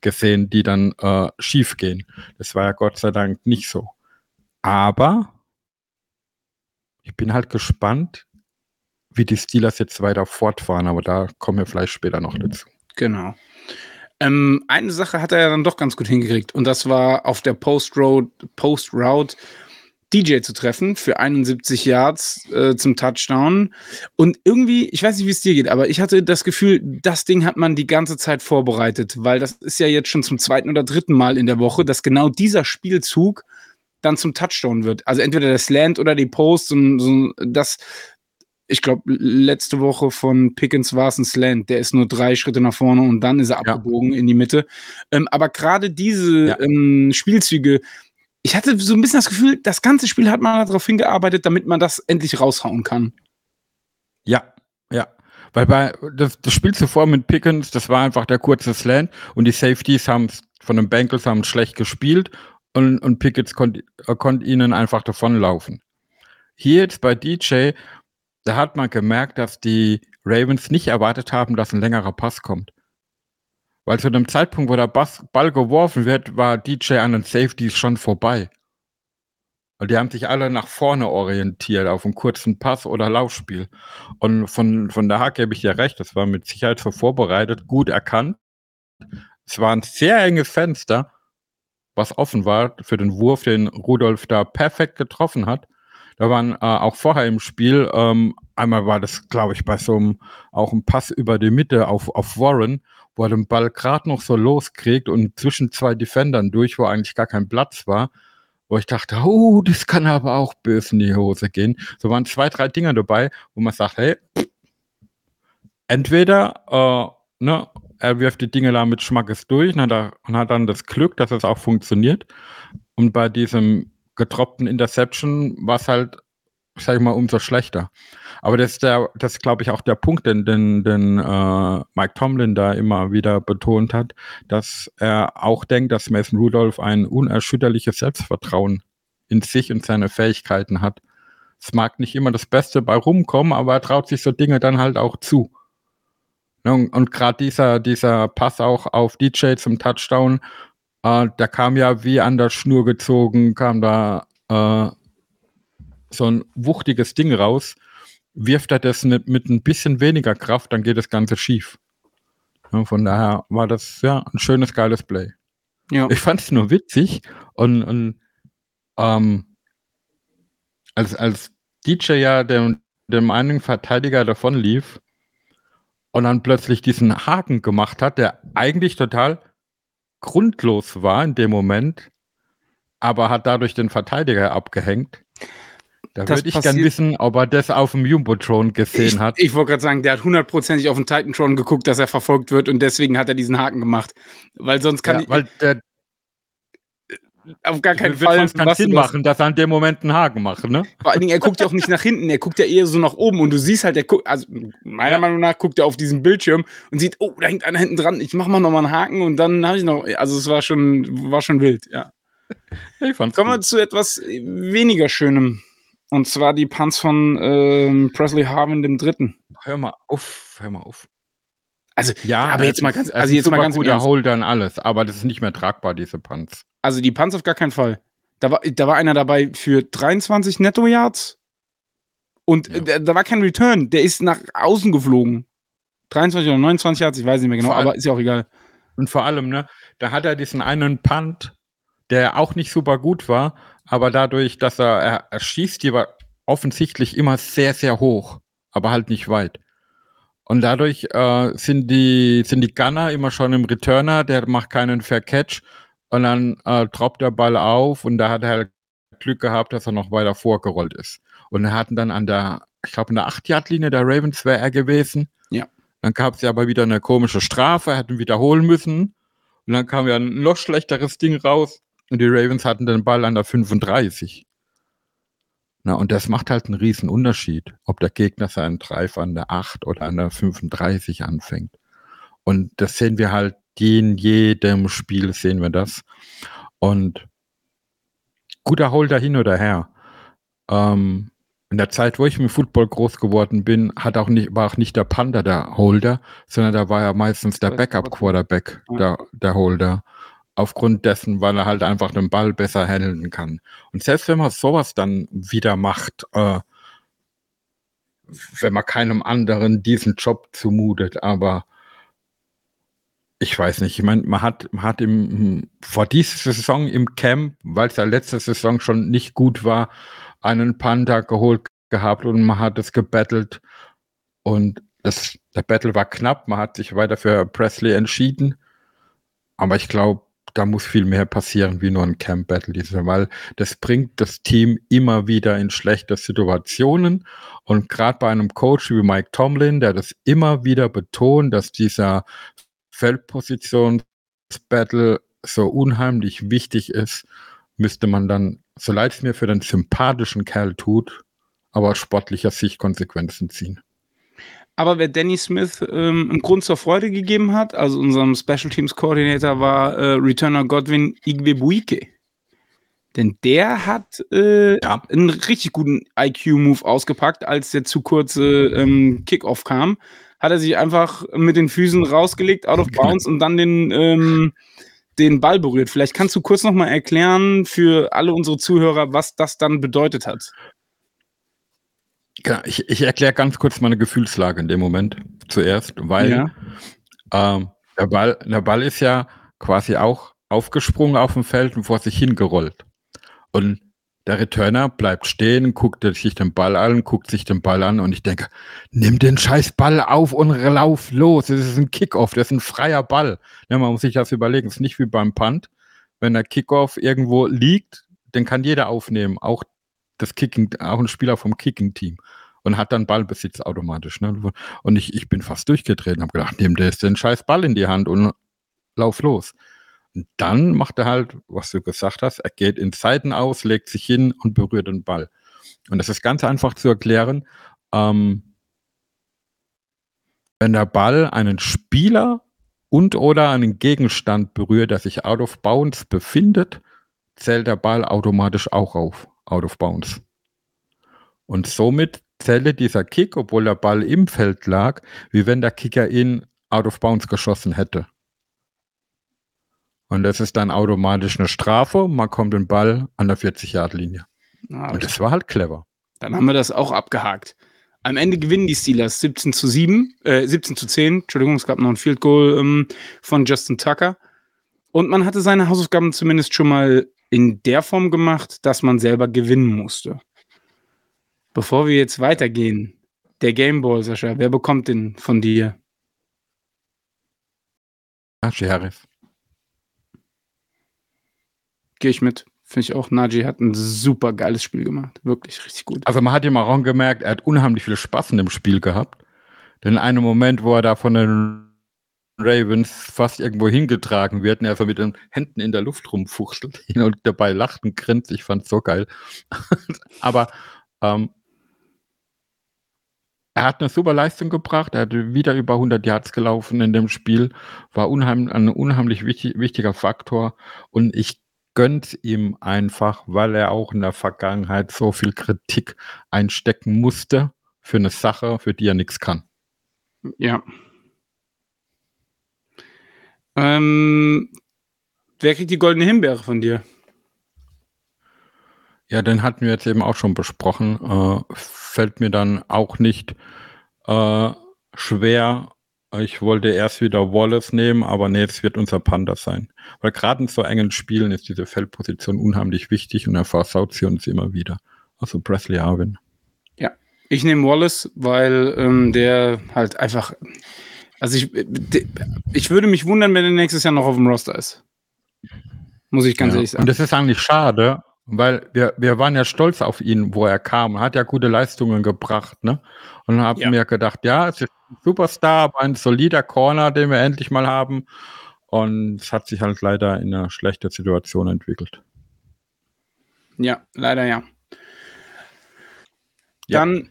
[SPEAKER 3] gesehen, die dann äh, schief gehen. Das war ja Gott sei Dank nicht so. Aber ich bin halt gespannt, wie die Steelers jetzt weiter fortfahren, aber da kommen wir vielleicht später noch dazu.
[SPEAKER 2] Genau. Ähm, eine Sache hat er ja dann doch ganz gut hingekriegt und das war auf der Post-Route DJ zu treffen für 71 Yards äh, zum Touchdown. Und irgendwie, ich weiß nicht, wie es dir geht, aber ich hatte das Gefühl, das Ding hat man die ganze Zeit vorbereitet, weil das ist ja jetzt schon zum zweiten oder dritten Mal in der Woche, dass genau dieser Spielzug dann zum Touchdown wird. Also entweder das Land oder die Post und so, das ich glaube, letzte Woche von Pickens war es ein Slant. Der ist nur drei Schritte nach vorne und dann ist er ja. abgebogen in die Mitte. Ähm, aber gerade diese ja. ähm, Spielzüge, ich hatte so ein bisschen das Gefühl, das ganze Spiel hat man darauf hingearbeitet, damit man das endlich raushauen kann.
[SPEAKER 3] Ja, ja. Weil bei das, das Spiel zuvor mit Pickens, das war einfach der kurze Slant und die Safeties haben von den Bengals haben schlecht gespielt und, und Pickens konnte konnt ihnen einfach davonlaufen. Hier jetzt bei DJ da hat man gemerkt, dass die Ravens nicht erwartet haben, dass ein längerer Pass kommt. Weil zu dem Zeitpunkt, wo der Ball geworfen wird, war DJ an den Safeties schon vorbei. Und die haben sich alle nach vorne orientiert, auf einen kurzen Pass oder Laufspiel. Und von, von daher gebe ich dir recht, das war mit Sicherheit so vorbereitet, gut erkannt. Es war ein sehr enges Fenster, was offen war für den Wurf, den Rudolf da perfekt getroffen hat. Da waren äh, auch vorher im Spiel, ähm, einmal war das, glaube ich, bei so einem, auch ein Pass über die Mitte auf, auf Warren, wo er den Ball gerade noch so loskriegt und zwischen zwei Defendern durch, wo eigentlich gar kein Platz war, wo ich dachte, oh, das kann aber auch böse in die Hose gehen. So waren zwei, drei Dinger dabei, wo man sagt, hey, entweder, äh, ne, er wirft die Dinge da mit Schmackes durch und hat, und hat dann das Glück, dass es auch funktioniert. Und bei diesem gedroppten Interception war es halt, sag ich mal, umso schlechter. Aber das ist der, das glaube ich, auch der Punkt, den, den, den äh, Mike Tomlin da immer wieder betont hat, dass er auch denkt, dass Mason Rudolph ein unerschütterliches Selbstvertrauen in sich und seine Fähigkeiten hat. Es mag nicht immer das Beste bei rumkommen, aber er traut sich so Dinge dann halt auch zu. Ne, und, und gerade dieser, dieser Pass auch auf DJ zum Touchdown äh, da kam ja wie an der Schnur gezogen, kam da äh, so ein wuchtiges Ding raus. Wirft er das mit, mit ein bisschen weniger Kraft, dann geht das Ganze schief. Ja, von daher war das ja ein schönes, geiles Play. Ja. Ich fand es nur witzig und, und ähm, als, als DJ ja dem, dem einen Verteidiger davon lief und dann plötzlich diesen Haken gemacht hat, der eigentlich total grundlos war in dem Moment, aber hat dadurch den Verteidiger abgehängt. Da würde ich gerne wissen, ob er das auf dem Jumbotron gesehen
[SPEAKER 2] ich,
[SPEAKER 3] hat.
[SPEAKER 2] Ich wollte gerade sagen, der hat hundertprozentig auf den Titantron geguckt, dass er verfolgt wird und deswegen hat er diesen Haken gemacht. Weil sonst kann ja, ich.
[SPEAKER 3] Weil der,
[SPEAKER 2] auf gar keinen Fall.
[SPEAKER 3] Es kann Sinn machen, dass er an dem Moment einen Haken macht, ne?
[SPEAKER 2] Vor allen Dingen, er guckt ja auch nicht nach hinten, er guckt ja eher so nach oben und du siehst halt, er guckt, also meiner ja. Meinung nach guckt er auf diesen Bildschirm und sieht, oh, da hängt einer hinten dran, ich mach mal nochmal einen Haken und dann habe ich noch, also es war schon, war schon wild, ja. (laughs) ich fand's Kommen wir zu etwas weniger Schönem. Und zwar die Punts von ähm, Presley Harvin dem Dritten.
[SPEAKER 3] Hör mal auf, hör mal auf.
[SPEAKER 2] Also, ja, aber jetzt mal ganz,
[SPEAKER 3] also jetzt mal ganz gut, der Holder und alles, aber das ist nicht mehr tragbar, diese Punts.
[SPEAKER 2] Also die Punts auf gar keinen Fall. Da war, da war einer dabei für 23 Netto-Yards und ja. da, da, war kein Return. Der ist nach außen geflogen. 23 oder 29 Yards, ich weiß nicht mehr genau, aber ist ja auch egal.
[SPEAKER 3] Und vor allem, ne, da hat er diesen einen Punt, der auch nicht super gut war, aber dadurch, dass er, er, er schießt, die war offensichtlich immer sehr, sehr hoch, aber halt nicht weit. Und dadurch äh, sind die sind die Gunner immer schon im Returner, der macht keinen Fair Catch und dann äh, droppt der Ball auf und da hat er halt Glück gehabt, dass er noch weiter vorgerollt ist. Und er hatten dann an der, ich glaube, in der 8-Yard-Linie der Ravens wäre er gewesen.
[SPEAKER 2] Ja.
[SPEAKER 3] Dann gab es ja aber wieder eine komische Strafe, er hätte wiederholen müssen. Und dann kam ja ein noch schlechteres Ding raus. Und die Ravens hatten den Ball an der 35. Na, und das macht halt einen riesen Unterschied, ob der Gegner seinen Drive an der 8 oder an der 35 anfängt. Und das sehen wir halt in jedem Spiel sehen wir das. Und guter Holder hin oder her. Ähm, in der Zeit, wo ich mit Football groß geworden bin, hat auch nicht, war auch nicht der Panda der Holder, sondern da war ja meistens der Backup-Quarterback der, der Holder aufgrund dessen, weil er halt einfach den Ball besser handeln kann. Und selbst wenn man sowas dann wieder macht, äh, wenn man keinem anderen diesen Job zumutet, aber ich weiß nicht, ich meine, man hat, man hat im, vor dieser Saison im Camp, weil es ja letzte Saison schon nicht gut war, einen Panda geholt gehabt und man hat es gebettelt und das, der Battle war knapp, man hat sich weiter für Presley entschieden, aber ich glaube, da muss viel mehr passieren wie nur ein Camp Battle diese, weil das bringt das Team immer wieder in schlechte Situationen und gerade bei einem Coach wie Mike Tomlin, der das immer wieder betont, dass dieser Feldpositionsbattle so unheimlich wichtig ist, müsste man dann, so leid es mir für den sympathischen Kerl tut, aber aus sportlicher Sicht Konsequenzen ziehen.
[SPEAKER 2] Aber wer Danny Smith ähm, einen Grund zur Freude gegeben hat, also unserem Special Teams Coordinator, war äh, Returner Godwin Igwebuike. Denn der hat äh, ja. einen richtig guten IQ-Move ausgepackt, als der zu kurze ähm, Kickoff kam. Hat er sich einfach mit den Füßen rausgelegt, out of bounds und dann den, ähm, den Ball berührt. Vielleicht kannst du kurz nochmal erklären für alle unsere Zuhörer, was das dann bedeutet hat.
[SPEAKER 3] Ja, ich, ich erkläre ganz kurz meine Gefühlslage in dem Moment zuerst, weil ja. ähm, der, Ball, der Ball ist ja quasi auch aufgesprungen auf dem Feld und vor sich hingerollt. Und der Returner bleibt stehen, guckt sich den Ball an, guckt sich den Ball an und ich denke, nimm den scheiß Ball auf und lauf los. Das ist ein Kickoff, das ist ein freier Ball. Ja, man muss sich das überlegen. Es ist nicht wie beim Punt. Wenn der Kickoff irgendwo liegt, den kann jeder aufnehmen, auch das Kicking, auch ein Spieler vom Kicking-Team und hat dann Ballbesitz automatisch. Ne? Und ich, ich bin fast durchgetreten, habe gedacht, nimm dir den scheiß Ball in die Hand und lauf los. Und dann macht er halt, was du gesagt hast, er geht in Seiten aus, legt sich hin und berührt den Ball. Und das ist ganz einfach zu erklären. Ähm, wenn der Ball einen Spieler und oder einen Gegenstand berührt, der sich out of bounds befindet, zählt der Ball automatisch auch auf, out of bounds. Und somit zähle dieser Kick, obwohl der Ball im Feld lag, wie wenn der Kicker ihn out of bounds geschossen hätte. Und das ist dann automatisch eine Strafe. Man kommt den Ball an der 40-Yard-Linie. Ah, und das war halt clever.
[SPEAKER 2] Dann haben wir das auch abgehakt. Am Ende gewinnen die Steelers 17 zu 7, äh, 17 zu 10. Entschuldigung, es gab noch ein Field Goal ähm, von Justin Tucker. Und man hatte seine Hausaufgaben zumindest schon mal in der Form gemacht, dass man selber gewinnen musste. Bevor wir jetzt weitergehen, der Gameball, Sascha, wer bekommt den von dir?
[SPEAKER 3] Najee Harris.
[SPEAKER 2] Gehe ich mit. Finde ich auch, Najee hat ein super geiles Spiel gemacht. Wirklich richtig gut.
[SPEAKER 3] Also man hat ihm auch gemerkt, er hat unheimlich viel Spaß in dem Spiel gehabt. Denn in einem Moment, wo er da von den Ravens fast irgendwo hingetragen wird und er einfach mit den Händen in der Luft rumfuchtelt (laughs) und dabei lacht und grinst. Ich fand es so geil. (laughs) Aber ähm, er hat eine super Leistung gebracht. Er hat wieder über 100 Yards gelaufen in dem Spiel. War unheim, ein unheimlich wichtig, wichtiger Faktor. Und ich gönn's ihm einfach, weil er auch in der Vergangenheit so viel Kritik einstecken musste für eine Sache, für die er nichts kann.
[SPEAKER 2] Ja. Ähm, wer kriegt die goldene Himbeere von dir?
[SPEAKER 3] Ja, den hatten wir jetzt eben auch schon besprochen. Äh, fällt mir dann auch nicht äh, schwer. Ich wollte erst wieder Wallace nehmen, aber nee, es wird unser Panda sein. Weil gerade in so engen Spielen ist diese Feldposition unheimlich wichtig und er versaut sie uns immer wieder. Also Presley Arvin.
[SPEAKER 2] Ja, ich nehme Wallace, weil ähm, der halt einfach. Also ich, ich würde mich wundern, wenn er nächstes Jahr noch auf dem Roster ist. Muss ich ganz
[SPEAKER 3] Ja.
[SPEAKER 2] ehrlich sagen.
[SPEAKER 3] Und das ist eigentlich schade, weil wir, wir waren ja stolz auf ihn, wo er kam. Er hat ja gute Leistungen gebracht, ne? Und haben
[SPEAKER 2] Ja.
[SPEAKER 3] mir gedacht, ja, es ist ein Superstar, aber ein solider Corner, den wir endlich mal haben. Und es hat sich halt leider in eine schlechte Situation entwickelt.
[SPEAKER 2] Ja, leider ja.
[SPEAKER 3] Ja.
[SPEAKER 2] Dann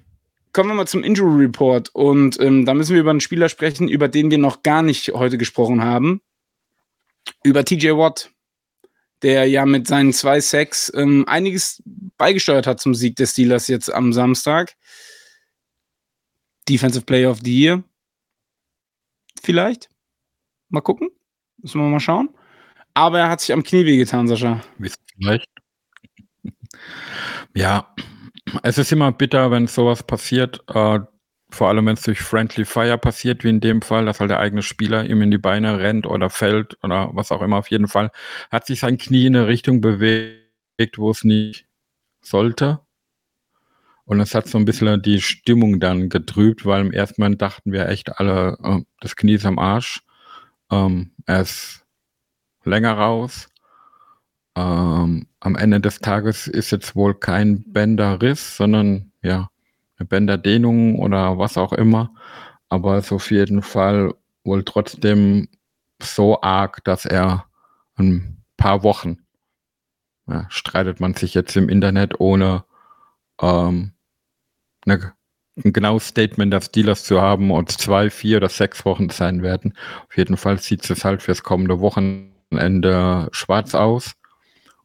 [SPEAKER 2] kommen wir mal zum Injury Report und ähm, da müssen wir über einen Spieler sprechen, über den wir noch gar nicht heute gesprochen haben. Über TJ Watt, der ja mit seinen zwei Sacks ähm, einiges beigesteuert hat zum Sieg des Steelers jetzt am Samstag. Defensive Player of the Year. Vielleicht. Mal gucken. Müssen wir mal schauen. Aber er hat sich am Knie wehgetan, Sascha.
[SPEAKER 3] Vielleicht? Ja, es ist immer bitter, wenn sowas passiert. Äh, vor allem, wenn es durch Friendly Fire passiert, wie in dem Fall, dass halt der eigene Spieler ihm in die Beine rennt oder fällt oder was auch immer. Auf jeden Fall hat sich sein Knie in eine Richtung bewegt, wo es nicht sollte. Und es hat so ein bisschen die Stimmung dann getrübt, weil im ersten Moment dachten wir echt alle, äh, das Knie ist am Arsch. Ähm, er ist länger raus. Ähm, am Ende des Tages ist jetzt wohl kein Bänderriss, sondern ja, eine Bänderdehnung oder was auch immer. Aber es ist auf jeden Fall wohl trotzdem so arg, dass er ein paar Wochen ja, streitet man sich jetzt im Internet ohne ähm, eine, ein genaues Statement der Steelers zu haben und zwei, vier oder sechs Wochen sein werden. Auf jeden Fall sieht es halt fürs kommende Wochenende schwarz aus.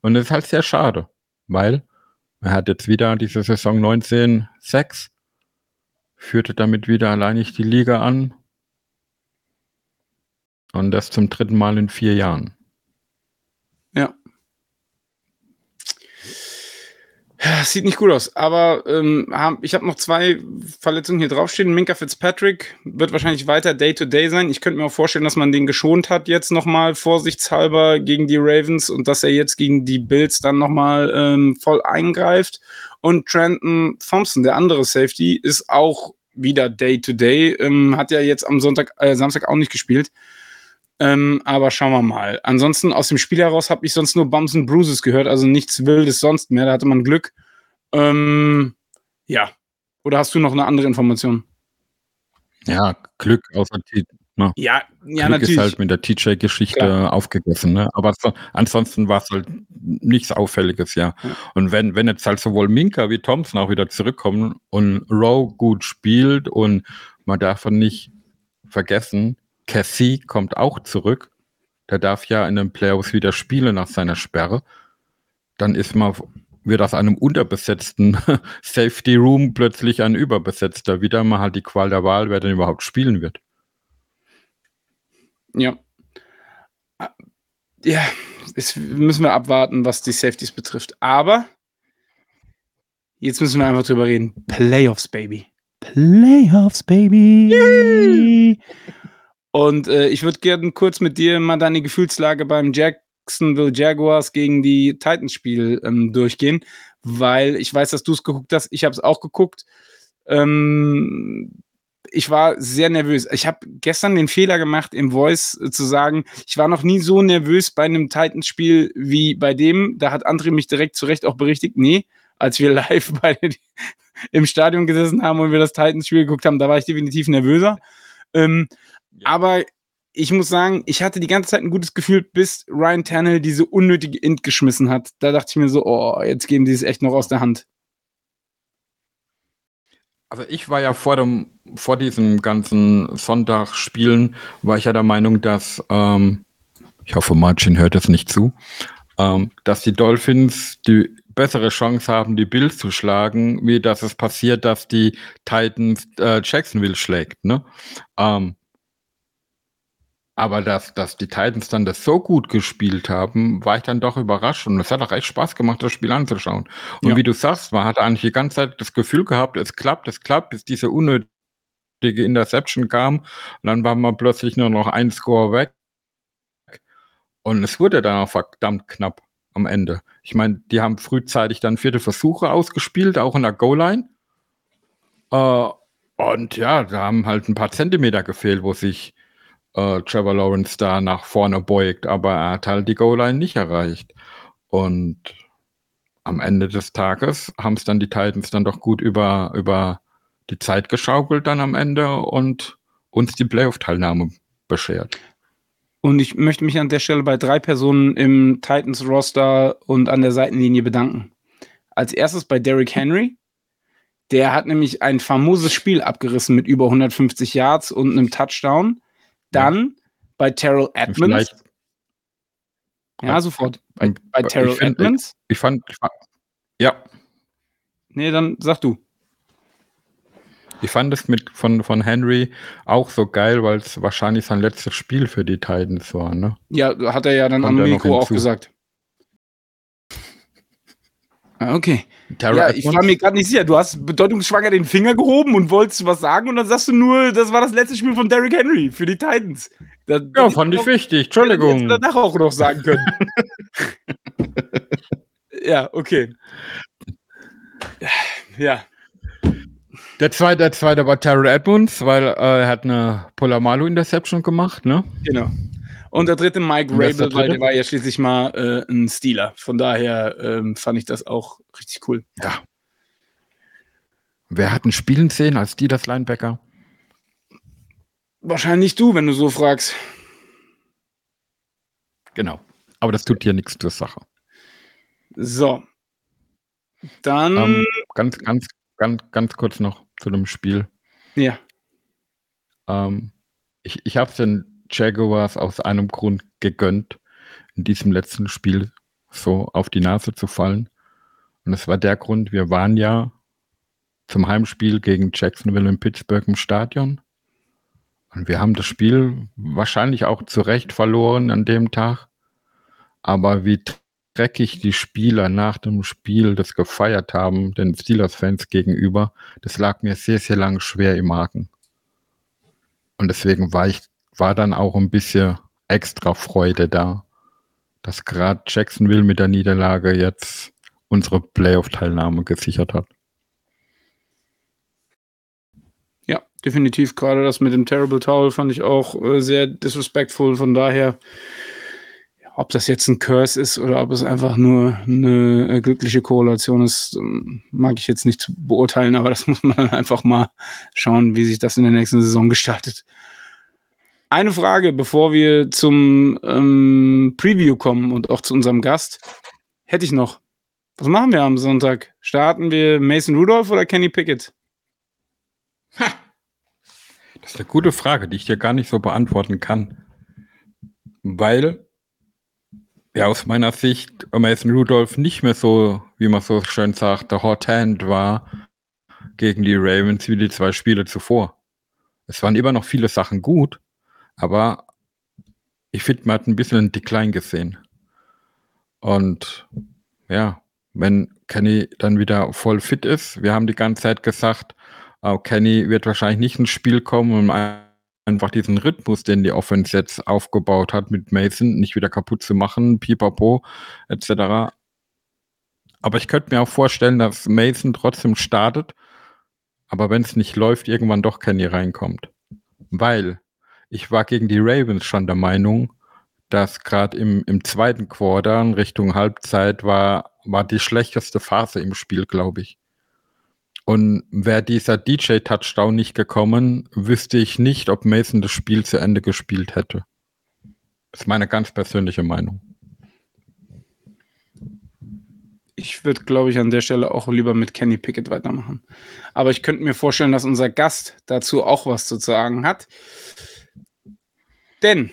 [SPEAKER 3] Und es ist halt sehr schade, weil er hat jetzt wieder diese Saison 19-6, führte damit wieder alleinig die Liga an. Und das zum dritten Mal in vier Jahren.
[SPEAKER 2] Sieht nicht gut aus, aber ähm, ich habe noch zwei Verletzungen hier draufstehen. Minka Fitzpatrick wird wahrscheinlich weiter Day-to-Day sein. Ich könnte mir auch vorstellen, dass man den geschont hat jetzt nochmal vorsichtshalber gegen die Ravens und dass er jetzt gegen die Bills dann nochmal ähm, voll eingreift. Und Trenton Thompson, der andere Safety, ist auch wieder Day-to-Day. Ähm, hat ja jetzt am Sonntag, äh, Samstag auch nicht gespielt. Ähm, aber schauen wir mal. Ansonsten aus dem Spiel heraus habe ich sonst nur Bumps and Bruises gehört, also nichts Wildes sonst mehr. Da hatte man Glück. Ähm, ja. Oder hast du noch eine andere Information?
[SPEAKER 3] Ja, Glück außer die,
[SPEAKER 2] Ja, ja,
[SPEAKER 3] Glück
[SPEAKER 2] natürlich.
[SPEAKER 3] ist halt mit der TJ-Geschichte aufgegessen. Ne? Aber so, ansonsten war es halt nichts Auffälliges, ja.
[SPEAKER 2] Ja.
[SPEAKER 3] Und wenn, wenn jetzt halt sowohl Minka wie Thompson auch wieder zurückkommen und Rowe gut spielt und man darf nicht vergessen, Cassie kommt auch zurück. Der darf ja in den Playoffs wieder spielen nach seiner Sperre. Dann ist man, wird aus einem unterbesetzten (laughs) Safety Room plötzlich ein überbesetzter. Wieder mal halt die Qual der Wahl, wer denn überhaupt spielen wird.
[SPEAKER 2] Ja. Ja, es müssen wir abwarten, was die Safeties betrifft. Aber jetzt müssen wir einfach drüber reden. Playoffs, Baby. Playoffs, Baby. Und äh, ich würde gerne kurz mit dir mal deine Gefühlslage beim Jacksonville Jaguars gegen die Titans-Spiel ähm, durchgehen, weil ich weiß, dass du es geguckt hast. Ich habe es auch geguckt. Ähm, ich war sehr nervös. Ich habe gestern den Fehler gemacht, im Voice äh, zu sagen, ich war noch nie so nervös bei einem Titans-Spiel wie bei dem. Da hat André mich direkt zu Recht auch berichtigt. Nee, als wir (laughs) live bei im Stadion gesessen haben und wir das Titans-Spiel geguckt haben, da war ich definitiv nervöser. Ähm, aber ich muss sagen, ich hatte die ganze Zeit ein gutes Gefühl, bis Ryan Tannehill diese unnötige Int geschmissen hat. Da dachte ich mir so, oh, jetzt geben die es echt noch aus der Hand.
[SPEAKER 3] Also ich war ja vor dem, vor diesem ganzen Sonntagsspielen, war ich ja der Meinung, dass, ähm, ich hoffe, Marcin hört es nicht zu, ähm, dass die Dolphins die bessere Chance haben, die Bills zu schlagen, wie dass es passiert, dass die Titans äh, Jacksonville schlägt. Ne? Ähm, aber dass, dass die Titans dann das so gut gespielt haben, war ich dann doch überrascht. Und es hat auch echt Spaß gemacht, das Spiel anzuschauen. Und
[SPEAKER 2] Ja.
[SPEAKER 3] wie du sagst, man hat eigentlich die ganze Zeit das Gefühl gehabt, es klappt, es klappt, bis diese unnötige Interception kam. Und dann war man plötzlich nur noch ein Score weg. Und es wurde dann auch verdammt knapp am Ende. Ich meine, die haben frühzeitig dann vierte Versuche ausgespielt, auch in der Goal-Line. Äh, und ja, da haben halt ein paar Zentimeter gefehlt, wo sich äh, Trevor Lawrence da nach vorne beugt, aber er hat halt die Goal-Line nicht erreicht. Und am Ende des Tages haben es dann die Titans dann doch gut über, über die Zeit geschaukelt dann am Ende und uns die Playoff-Teilnahme beschert.
[SPEAKER 2] Und ich möchte mich an der Stelle bei drei Personen im Titans-Roster und an der Seitenlinie bedanken. Als erstes bei Derrick Henry. Der hat nämlich ein famoses Spiel abgerissen mit über 150 Yards und einem Touchdown. Dann bei Terrell Edmonds.
[SPEAKER 3] Vielleicht,
[SPEAKER 2] Ja, sofort. Bei, bei
[SPEAKER 3] ich
[SPEAKER 2] Terrell
[SPEAKER 3] find-
[SPEAKER 2] Edmonds.
[SPEAKER 3] ich fand, ich fand, ja,
[SPEAKER 2] Nee, dann sag du.
[SPEAKER 3] Ich fand es mit von, von Henry auch so geil, weil es wahrscheinlich sein letztes Spiel für die Titans war, ne?
[SPEAKER 2] Ja, hat er ja dann
[SPEAKER 3] Kommt
[SPEAKER 2] am Mikro auch gesagt. Ah, Okay.
[SPEAKER 3] Terrell
[SPEAKER 2] Ja, ich war mir gerade nicht sicher. Du hast bedeutungsschwanger den Finger gehoben und wolltest was sagen und dann sagst du nur, das war das letzte Spiel von Derrick Henry für die Titans. Da,
[SPEAKER 3] ja, fand ich wichtig,
[SPEAKER 2] Hättest du
[SPEAKER 3] Entschuldigung.
[SPEAKER 2] danach auch noch sagen können. (laughs) ja, okay. Ja,
[SPEAKER 3] Der zweite, der zweite war Terrell Edmonds, weil äh, er hat eine Polamalu-Interception gemacht, ne?
[SPEAKER 2] genau. Und der dritte Mike Rabel, weil der war ja schließlich mal äh, ein Stealer. Von daher ähm, fand ich das auch richtig cool.
[SPEAKER 3] Ja. Wer hat ein Spielen sehen als die das Linebacker?
[SPEAKER 2] Wahrscheinlich du, wenn du so fragst.
[SPEAKER 3] Genau. Aber das tut hier nichts zur Sache.
[SPEAKER 2] So. Dann,
[SPEAKER 3] Ähm, ganz, ganz, ganz, ganz kurz noch zu dem Spiel.
[SPEAKER 2] ja.
[SPEAKER 3] Ähm, ich ich habe es den Jaguars aus einem Grund gegönnt, in diesem letzten Spiel so auf die Nase zu fallen. Und es war der Grund, wir waren ja zum Heimspiel gegen Jacksonville in Pittsburgh im Stadion. Und wir haben das Spiel wahrscheinlich auch zu Recht verloren an dem Tag. Aber wie dreckig die Spieler nach dem Spiel das gefeiert haben, den Steelers-Fans gegenüber, das lag mir sehr, sehr lang schwer im Magen. Und deswegen war ich, war dann auch ein bisschen extra Freude da, dass gerade Jacksonville mit der Niederlage jetzt unsere Playoff-Teilnahme gesichert hat.
[SPEAKER 2] Ja, definitiv. Gerade das mit dem Terrible Towel fand ich auch äh, sehr disrespectful. Von daher, ob das jetzt ein Curse ist oder ob es einfach nur eine äh, glückliche Korrelation ist, ähm, mag ich jetzt nicht beurteilen, aber das (laughs) muss man einfach mal schauen, wie sich das in der nächsten Saison gestaltet. Eine Frage, bevor wir zum ähm, Preview kommen und auch zu unserem Gast, hätte ich noch. Was machen wir am Sonntag? Starten wir Mason Rudolph oder Kenny Pickett?
[SPEAKER 3] Das ist eine gute Frage, die ich dir gar nicht so beantworten kann. Weil ja aus meiner Sicht Mason Rudolph nicht mehr so, wie man so schön sagt, der Hot Hand war gegen die Ravens wie die zwei Spiele zuvor. Es waren immer noch viele Sachen gut, aber ich finde, man hat ein bisschen einen Decline gesehen. Und ja, wenn Kenny dann wieder voll fit ist, wir haben die ganze Zeit gesagt, äh, Kenny wird wahrscheinlich nicht ins Spiel kommen, ein- einfach diesen Rhythmus, den die Offense jetzt aufgebaut hat mit Mason, nicht wieder kaputt zu machen, pipapo, etc. Aber ich könnte mir auch vorstellen, dass Mason trotzdem startet, aber wenn es nicht läuft, irgendwann doch Kenny reinkommt. Weil ich war gegen die Ravens schon der Meinung, dass gerade im, im zweiten Quarter in Richtung Halbzeit war, war die schlechteste Phase im Spiel, glaube ich. Und wäre dieser DJ-Touchdown nicht gekommen, wüsste ich nicht, ob Mason das Spiel zu Ende gespielt hätte. Das ist meine ganz persönliche Meinung.
[SPEAKER 2] Ich würde, glaube ich, an der Stelle auch lieber mit Kenny Pickett weitermachen. Aber ich könnte mir vorstellen, dass unser Gast dazu auch was zu sagen hat. Denn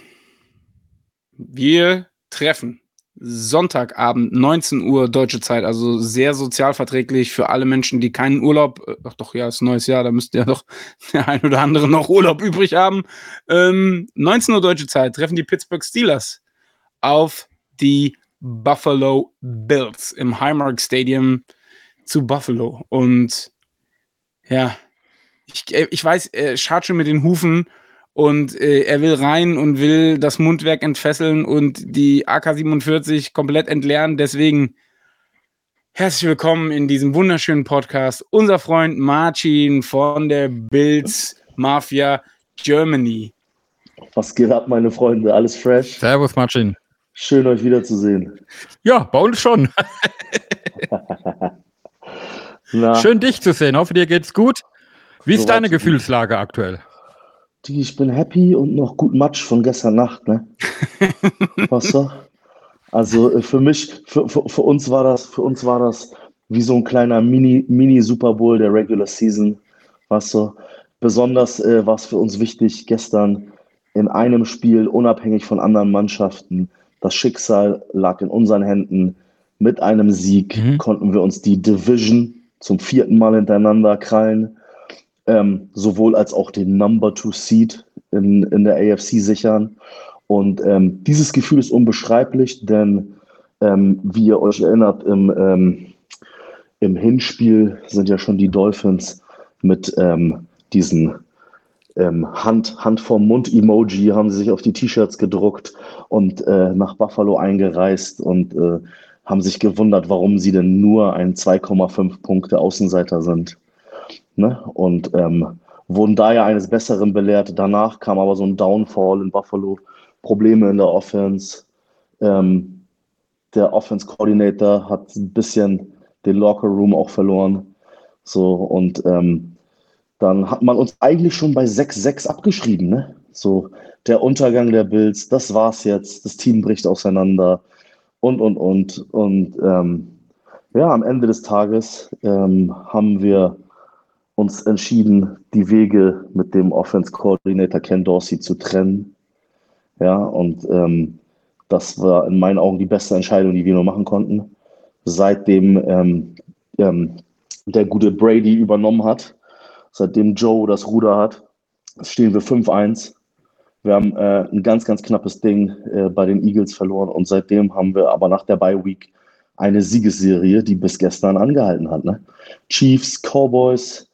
[SPEAKER 2] wir treffen Sonntagabend, 19 Uhr deutsche Zeit, also sehr sozialverträglich für alle Menschen, die keinen Urlaub, äh, ach doch, ja, ist neues Jahr, da müsste ja doch (laughs) der ein oder andere noch Urlaub übrig haben. Ähm, 19 Uhr deutsche Zeit treffen die Pittsburgh Steelers auf die Buffalo Bills im Highmark Stadium zu Buffalo. Und ja, ich, äh, ich weiß, er schaut schon mit den Hufen und äh, er will rein und will das Mundwerk entfesseln und die AK-47 komplett entleeren. Deswegen herzlich willkommen in diesem wunderschönen Podcast. Unser Freund Marcin von der Bills Mafia Germany.
[SPEAKER 4] Was geht ab, meine Freunde? Alles fresh?
[SPEAKER 3] Servus, Marcin.
[SPEAKER 4] Schön, euch wiederzusehen.
[SPEAKER 3] Ja, bei uns schon. (laughs) Schön, dich zu sehen. Hoffe, dir geht's gut. Wie ist so deine Gefühlslage aktuell?
[SPEAKER 4] Die, ich bin happy und noch gut Matsch von gestern Nacht, ne? (laughs) Was so? Also äh, für mich, für, für, für, uns war das, für uns war das wie so ein kleiner Mini, Mini Super Bowl der Regular Season. Was so? Besonders äh, war es für uns wichtig, gestern in einem Spiel, unabhängig von anderen Mannschaften, das Schicksal lag in unseren Händen. Mit einem Sieg mhm. konnten wir uns die Division zum vierten Mal hintereinander krallen ähm, sowohl als auch den Number Two Seed in, in der AFC sichern. Und ähm, dieses Gefühl ist unbeschreiblich, denn ähm, wie ihr euch erinnert, im, ähm, im Hinspiel sind ja schon die Dolphins mit ähm, diesen ähm, Hand, Hand vorm Mund-Emoji, haben sie sich auf die T-Shirts gedruckt und äh, nach Buffalo eingereist und äh, haben sich gewundert, warum sie denn nur ein 2,5 Punkte Außenseiter sind ne? und ähm, wurden da ja eines Besseren belehrt. Danach kam aber so ein Downfall in Buffalo, Probleme in der Offense. Ähm, der Offense Coordinator hat ein bisschen den Locker Room auch verloren. So, und ähm, dann hat man uns eigentlich schon bei 6-6 abgeschrieben. Ne? So, der Untergang der Bills, das war's jetzt, das Team bricht auseinander und, und, und. Und ähm, ja, am Ende des Tages ähm, haben wir uns entschieden, die Wege mit dem Offense Coordinator Ken Dorsey zu trennen. Ja, und ähm, das war in meinen Augen die beste Entscheidung, die wir nur machen konnten. Seitdem ähm, ähm, der gute Brady übernommen hat, seitdem Joe das Ruder hat, stehen wir 5-1. Wir haben äh, ein ganz, ganz knappes Ding äh, bei den Eagles verloren und seitdem haben wir aber nach der Bye Week eine Siegesserie, die bis gestern angehalten hat. Ne? Chiefs, Cowboys,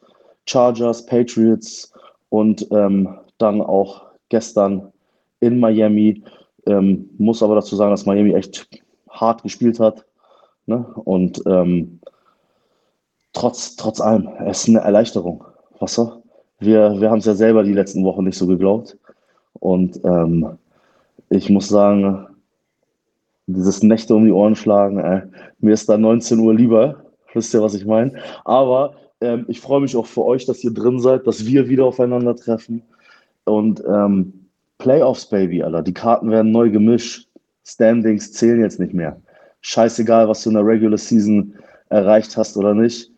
[SPEAKER 4] Chargers, Patriots und ähm, dann auch gestern in Miami. Ähm, muss aber dazu sagen, dass Miami echt hart gespielt hat. Ne? Und ähm, trotz, trotz allem, es ist eine Erleichterung. So? Wir, wir haben es ja selber die letzten Wochen nicht so geglaubt. Und ähm, ich muss sagen, dieses Nächte um die Ohren schlagen, äh, mir ist da 19 Uhr lieber. Wisst ihr, was ich meine? Aber ähm, ich freue mich auch für euch, dass ihr drin seid, dass wir wieder aufeinandertreffen. Und ähm, Playoffs, Baby, Alter. Die Karten werden neu gemischt. Standings zählen jetzt nicht mehr. Scheißegal, was du in der Regular Season erreicht hast oder nicht.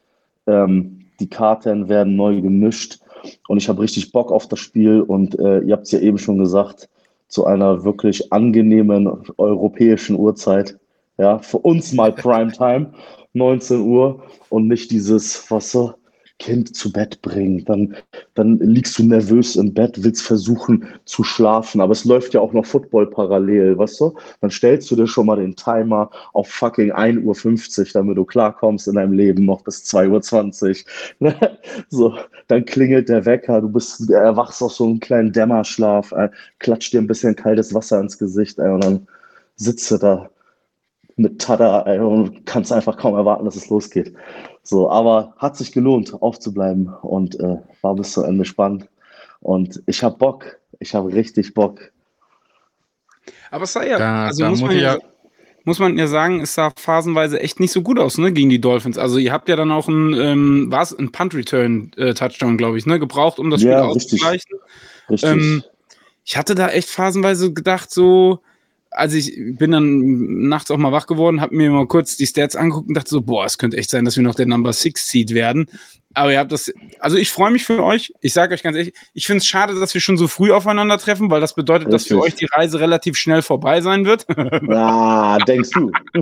[SPEAKER 4] Ähm, die Karten werden neu gemischt. Und ich habe richtig Bock auf das Spiel. Und äh, ihr habt es ja eben schon gesagt, zu einer wirklich angenehmen europäischen Uhrzeit. Ja, für uns mal Primetime. (laughs) 19 Uhr und nicht dieses, was so, Kind zu Bett bringen. Dann, dann liegst du nervös im Bett, willst versuchen zu schlafen, aber es läuft ja auch noch Football parallel, weißt du? Dann stellst du dir schon mal den Timer auf fucking 1.50 Uhr, damit du klarkommst in deinem Leben noch bis 2.20 Uhr. (laughs) so, dann klingelt der Wecker, du bist, erwachst aus so einem kleinen Dämmerschlaf, äh, klatscht dir ein bisschen kaltes Wasser ins Gesicht ey, und dann sitzt du da mit Tada ey, und kannst einfach kaum erwarten, dass es losgeht. So, aber hat sich gelohnt, aufzubleiben und äh, war bis zum Ende spannend. Und ich habe Bock, ich habe richtig Bock.
[SPEAKER 2] Aber es sah ja, da, also da muss, man ja, muss man ja sagen, es sah phasenweise echt nicht so gut aus, ne, gegen die Dolphins. Also ihr habt ja dann auch ein, ähm, war es ein Punt-Return-Touchdown, äh, glaube ich, ne, gebraucht, um das Spiel ja, auszugleichen. Richtig. Ähm, ich hatte da echt phasenweise gedacht, so, also ich bin dann nachts auch mal wach geworden, habe mir mal kurz die Stats angeguckt und dachte so, boah, es könnte echt sein, dass wir noch der Number Six Seed werden. Aber ihr habt das, also ich freue mich für euch. Ich sage euch ganz ehrlich, ich finde es schade, dass wir schon so früh aufeinandertreffen, weil das bedeutet, dass für euch die Reise relativ schnell vorbei sein wird. (laughs)
[SPEAKER 4] Ah, denkst du? (laughs)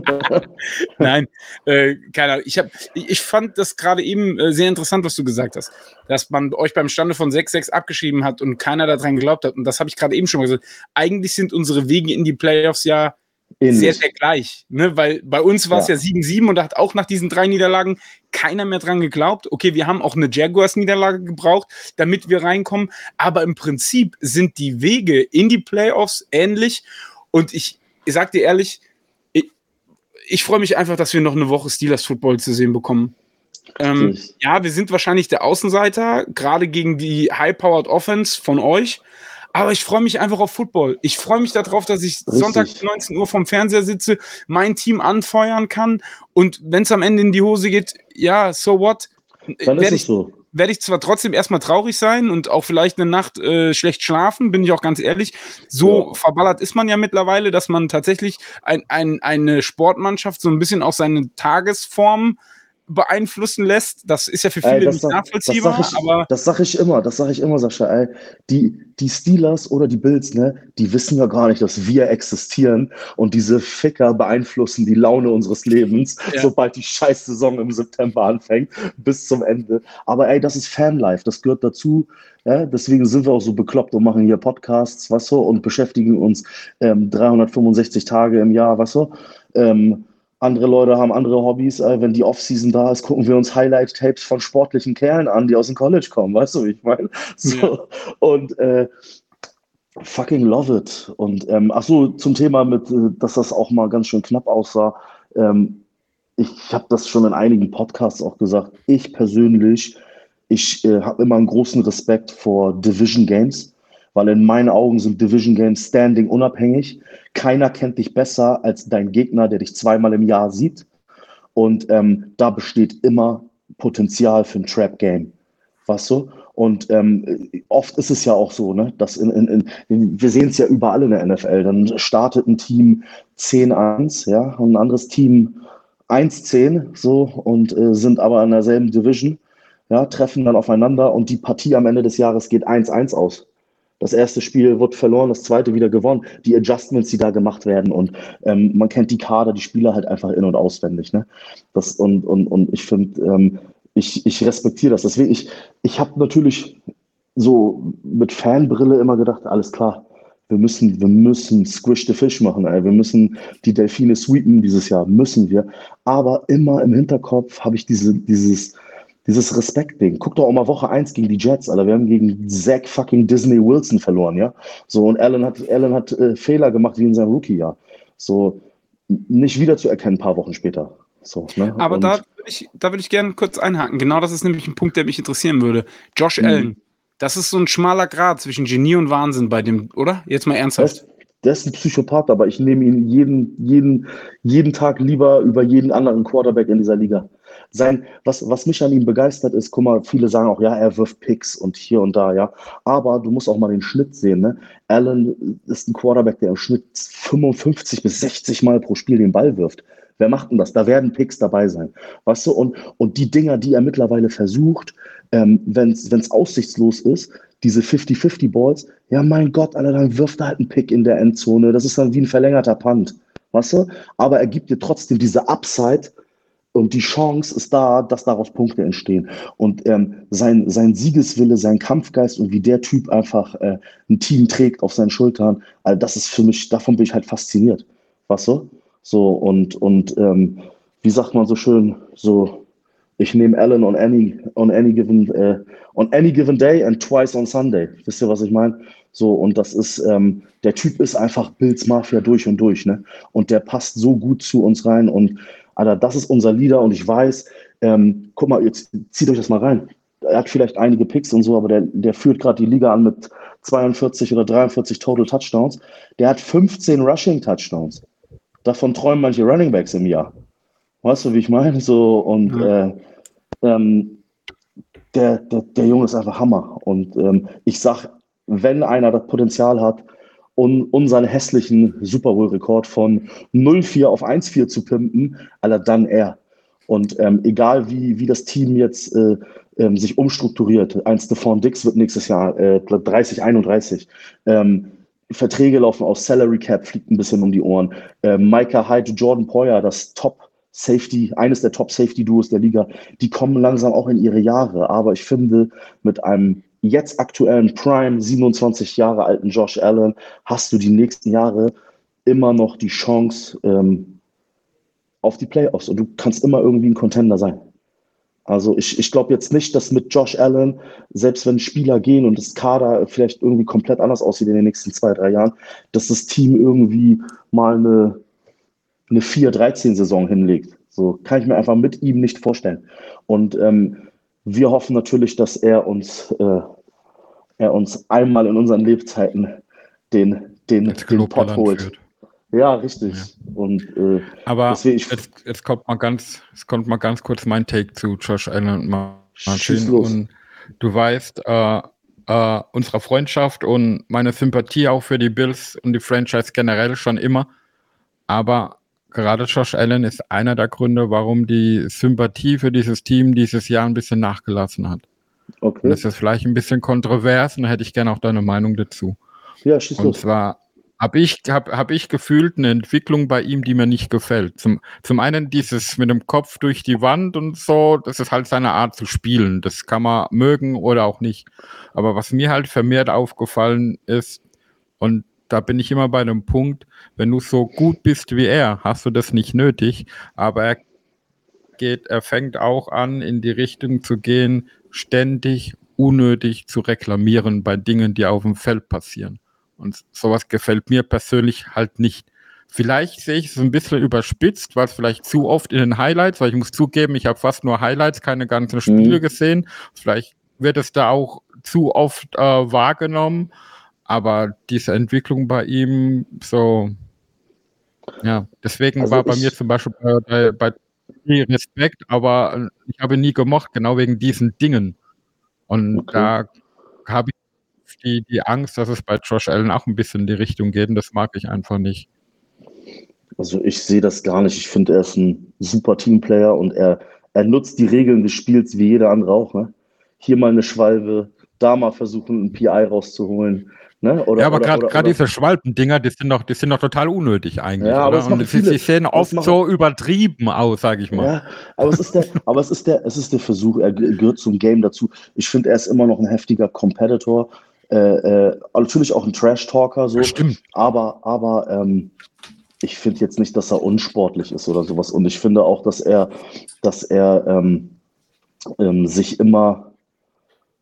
[SPEAKER 2] Nein, äh, keine Ahnung. Ich, hab, ich, ich fand das gerade eben äh, sehr interessant, was du gesagt hast, dass man euch beim Stande von 6-6 abgeschrieben hat und keiner daran geglaubt hat. Und das habe ich gerade eben schon mal gesagt. Eigentlich sind unsere Wege in die Playoffs ja Ähnlich. sehr, sehr gleich. Ne? Weil bei uns war es ja 7-7 und da hat auch nach diesen drei Niederlagen keiner mehr dran geglaubt. Okay, wir haben auch eine Jaguars-Niederlage gebraucht, damit wir reinkommen. Aber im Prinzip sind die Wege in die Playoffs ähnlich. Und ich, ich sag dir ehrlich, ich, ich freue mich einfach, dass wir noch eine Woche Steelers Football zu sehen bekommen. Ähm, ja, wir sind wahrscheinlich der Außenseiter, gerade gegen die High-Powered Offense von euch. Aber ich freue mich einfach auf Football. Ich freue mich darauf, dass ich Richtig. Sonntag 19 Uhr vom Fernseher sitze, mein Team anfeuern kann und wenn es am Ende in die Hose geht, ja, so what?
[SPEAKER 4] Dann ist es so
[SPEAKER 2] werde ich zwar trotzdem erstmal traurig sein und auch vielleicht eine Nacht äh, schlecht schlafen, bin ich auch ganz ehrlich. So ja. verballert ist man ja mittlerweile, dass man tatsächlich ein, ein, eine Sportmannschaft so ein bisschen auf seine Tagesform beeinflussen lässt. Das ist ja für viele ey, nicht nachvollziehbar.
[SPEAKER 4] Das sage ich, das sag ich immer, das sage ich immer, Sascha. Ey, die, die Steelers oder die Bills, ne, die wissen ja gar nicht, dass wir existieren und diese Ficker beeinflussen die Laune unseres Lebens, (laughs) ja. sobald die Scheißsaison im September anfängt, bis zum Ende. Aber ey, das ist Fanlife, das gehört dazu. Ja, deswegen sind wir auch so bekloppt und machen hier Podcasts, was so, und beschäftigen uns ähm, 365 Tage im Jahr, was so. Ähm, andere Leute haben andere Hobbys. Äh, wenn die Offseason da ist, gucken wir uns Highlight-Tapes von sportlichen Kerlen an, die aus dem College kommen. Weißt du, wie ich meine? So. Ja. Und äh, fucking love it. Und ähm, ach so, zum Thema mit, äh, dass das auch mal ganz schön knapp aussah. Ähm, ich habe das schon in einigen Podcasts auch gesagt. Ich persönlich, ich äh, habe immer einen großen Respekt vor Division Games weil in meinen Augen sind Division Games standing unabhängig. Keiner kennt dich besser als dein Gegner, der dich zweimal im Jahr sieht. Und ähm, da besteht immer Potenzial für ein Trap-Game. Weißt du? Und ähm, oft ist es ja auch so, ne, dass in, in, in wir sehen es ja überall in der NFL. Dann startet ein Team 10-1, ja, und ein anderes Team 1-10, so, und äh, sind aber in derselben Division, ja, treffen dann aufeinander und die Partie am Ende des Jahres geht 1-1 aus. Das erste Spiel wird verloren, das zweite wieder gewonnen. Die Adjustments, die da gemacht werden und ähm, man kennt die Kader, die Spieler halt einfach in- und auswendig. Ne? Das, und, und, und ich finde, ähm, ich, ich respektiere das. Deswegen, ich, ich habe natürlich so mit Fanbrille immer gedacht, alles klar, wir müssen, wir müssen Squish the Fish machen, ey. wir müssen die Delfine sweepen dieses Jahr, müssen wir. Aber immer im Hinterkopf habe ich diese, dieses, dieses Respektding. Guck doch auch mal Woche 1 gegen die Jets, Alter. Wir haben gegen Zach fucking Disney Wilson verloren, ja. So, und Allen hat, Allen hat äh, Fehler gemacht wie in seinem Rookie-Jahr. So, nicht wiederzuerkennen, ein paar Wochen später. So,
[SPEAKER 2] ne? Aber und da würde ich, da würd ich gerne kurz einhaken. Genau das ist nämlich ein Punkt, der mich interessieren würde. Josh mhm. Allen, das ist so ein schmaler Grad zwischen Genie und Wahnsinn bei dem, oder? Jetzt mal ernsthaft.
[SPEAKER 4] Der ist ein Psychopath, aber ich nehme ihn jeden, jeden, jeden Tag lieber über jeden anderen Quarterback in dieser Liga sein, was, was mich an ihm begeistert ist, guck mal, viele sagen auch, ja, er wirft Picks und hier und da, ja. Aber du musst auch mal den Schnitt sehen, ne? Allen ist ein Quarterback, der im Schnitt 55 bis 60 Mal pro Spiel den Ball wirft. Wer macht denn das? Da werden Picks dabei sein. Weißt du, und, und die Dinger, die er mittlerweile versucht, ähm, wenn es aussichtslos ist, diese 50-50 Balls, ja mein Gott, Alter, dann wirft er halt einen Pick in der Endzone. Das ist dann wie ein verlängerter Punt. Weißt du? Aber er gibt dir trotzdem diese Upside, und die Chance ist da, dass daraus Punkte entstehen. Und ähm, sein, sein Siegeswille, sein Kampfgeist und wie der Typ einfach äh, ein Team trägt auf seinen Schultern, also das ist für mich, davon bin ich halt fasziniert. Weißt du? So, und, und ähm, wie sagt man so schön, so, ich nehme Allen on any, on any given, äh, on any given day and twice on Sunday. Wisst ihr, was ich meine? So, und das ist, ähm, der Typ ist einfach Bills Mafia durch und durch, ne? Und der passt so gut zu uns rein und Alter, das ist unser Leader und ich weiß, ähm, guck mal, jetzt zieht euch das mal rein. Er hat vielleicht einige Picks und so, aber der, der führt gerade die Liga an mit 42 oder 43 Total Touchdowns. Der hat 15 Rushing Touchdowns. Davon träumen manche Running Backs im Jahr. Weißt du, wie ich meine? So, und ja. äh, ähm, der, der, der Junge ist einfach Hammer. Und ähm, ich sag, wenn einer das Potenzial hat, um unseren hässlichen Super Bowl-Rekord von 0-4 auf 1-4 zu pimpen, aller dann er. Und ähm, egal wie, wie das Team jetzt äh, ähm, sich umstrukturiert. Ein Stephon Dix wird nächstes Jahr äh, 30, 31. Ähm, Verträge laufen aus, Salary Cap fliegt ein bisschen um die Ohren. Äh, Micah Hyde, Jordan Poyer, das Top Safety, eines der Top Safety Duos der Liga, die kommen langsam auch in ihre Jahre. Aber ich finde, mit einem jetzt aktuellen Prime, 27 Jahre alten Josh Allen, hast du die nächsten Jahre immer noch die Chance ähm, auf die Playoffs und du kannst immer irgendwie ein Contender sein. Also ich, ich glaube jetzt nicht, dass mit Josh Allen, selbst wenn Spieler gehen und das Kader vielleicht irgendwie komplett anders aussieht in den nächsten zwei, drei Jahren, dass das Team irgendwie mal eine, eine 4-13-Saison hinlegt. So kann ich mir einfach mit ihm nicht vorstellen. Und ähm, wir hoffen natürlich, dass er uns, äh, er uns einmal in unseren Lebzeiten den, den, den Pott holt. Führt. Ja, richtig. Ja. Und, äh,
[SPEAKER 3] Aber deswegen, ich, jetzt, jetzt, kommt mal ganz, jetzt kommt mal ganz kurz mein Take zu Josh Allen und Martin. Und du weißt, äh, äh, unserer Freundschaft und meine Sympathie auch für die Bills und die Franchise generell schon immer. Aber gerade Josh Allen ist einer der Gründe, warum die Sympathie für dieses Team dieses Jahr ein bisschen nachgelassen hat. Okay. Und das ist vielleicht ein bisschen kontrovers und da hätte ich gerne auch deine Meinung dazu. Ja, schieß Und los. zwar habe ich, hab, hab ich gefühlt eine Entwicklung bei ihm, die mir nicht gefällt. Zum, zum einen dieses mit dem Kopf durch die Wand und so, das ist halt seine Art zu spielen. Das kann man mögen oder auch nicht. Aber was mir halt vermehrt aufgefallen ist, und da bin ich immer bei dem Punkt, wenn du so gut bist wie er, hast du das nicht nötig, aber er geht, er fängt auch an, in die Richtung zu gehen, ständig unnötig zu reklamieren bei Dingen, die auf dem Feld passieren. Und sowas gefällt mir persönlich halt nicht. Vielleicht sehe ich es ein bisschen überspitzt, weil es vielleicht zu oft in den Highlights, weil ich muss zugeben, ich habe fast nur Highlights, keine ganzen Spiele mhm. gesehen. Vielleicht wird es da auch zu oft äh, wahrgenommen. Aber diese Entwicklung bei ihm, so, ja, deswegen also war bei mir zum Beispiel bei, bei Respekt, aber ich habe nie gemocht, genau wegen diesen Dingen. Und okay. da habe ich die, die Angst, dass es bei Josh Allen auch ein bisschen in die Richtung geht und das mag ich einfach nicht.
[SPEAKER 4] Also ich sehe das gar nicht. Ich finde, er ist ein super Teamplayer und er, er nutzt die Regeln des Spiels wie jeder andere auch. Ne? Hier mal eine Schwalbe, da mal versuchen, ein PI rauszuholen. Ne?
[SPEAKER 3] Oder, ja, aber gerade diese Schwalbendinger, die sind doch, die sind doch total unnötig eigentlich. Ja, aber Und sie, sie, sehen oft so übertrieben aus, sage ich mal. Ja,
[SPEAKER 4] aber es ist der, aber es ist der, es ist der Versuch, er gehört zum Game dazu. Ich finde, er ist immer noch ein heftiger Competitor äh, äh, natürlich auch ein Trash-Talker, so.
[SPEAKER 3] Stimmt.
[SPEAKER 4] Aber, aber ähm, ich finde jetzt nicht, dass er unsportlich ist oder sowas. Und ich finde auch, dass er, dass er ähm, ähm, sich immer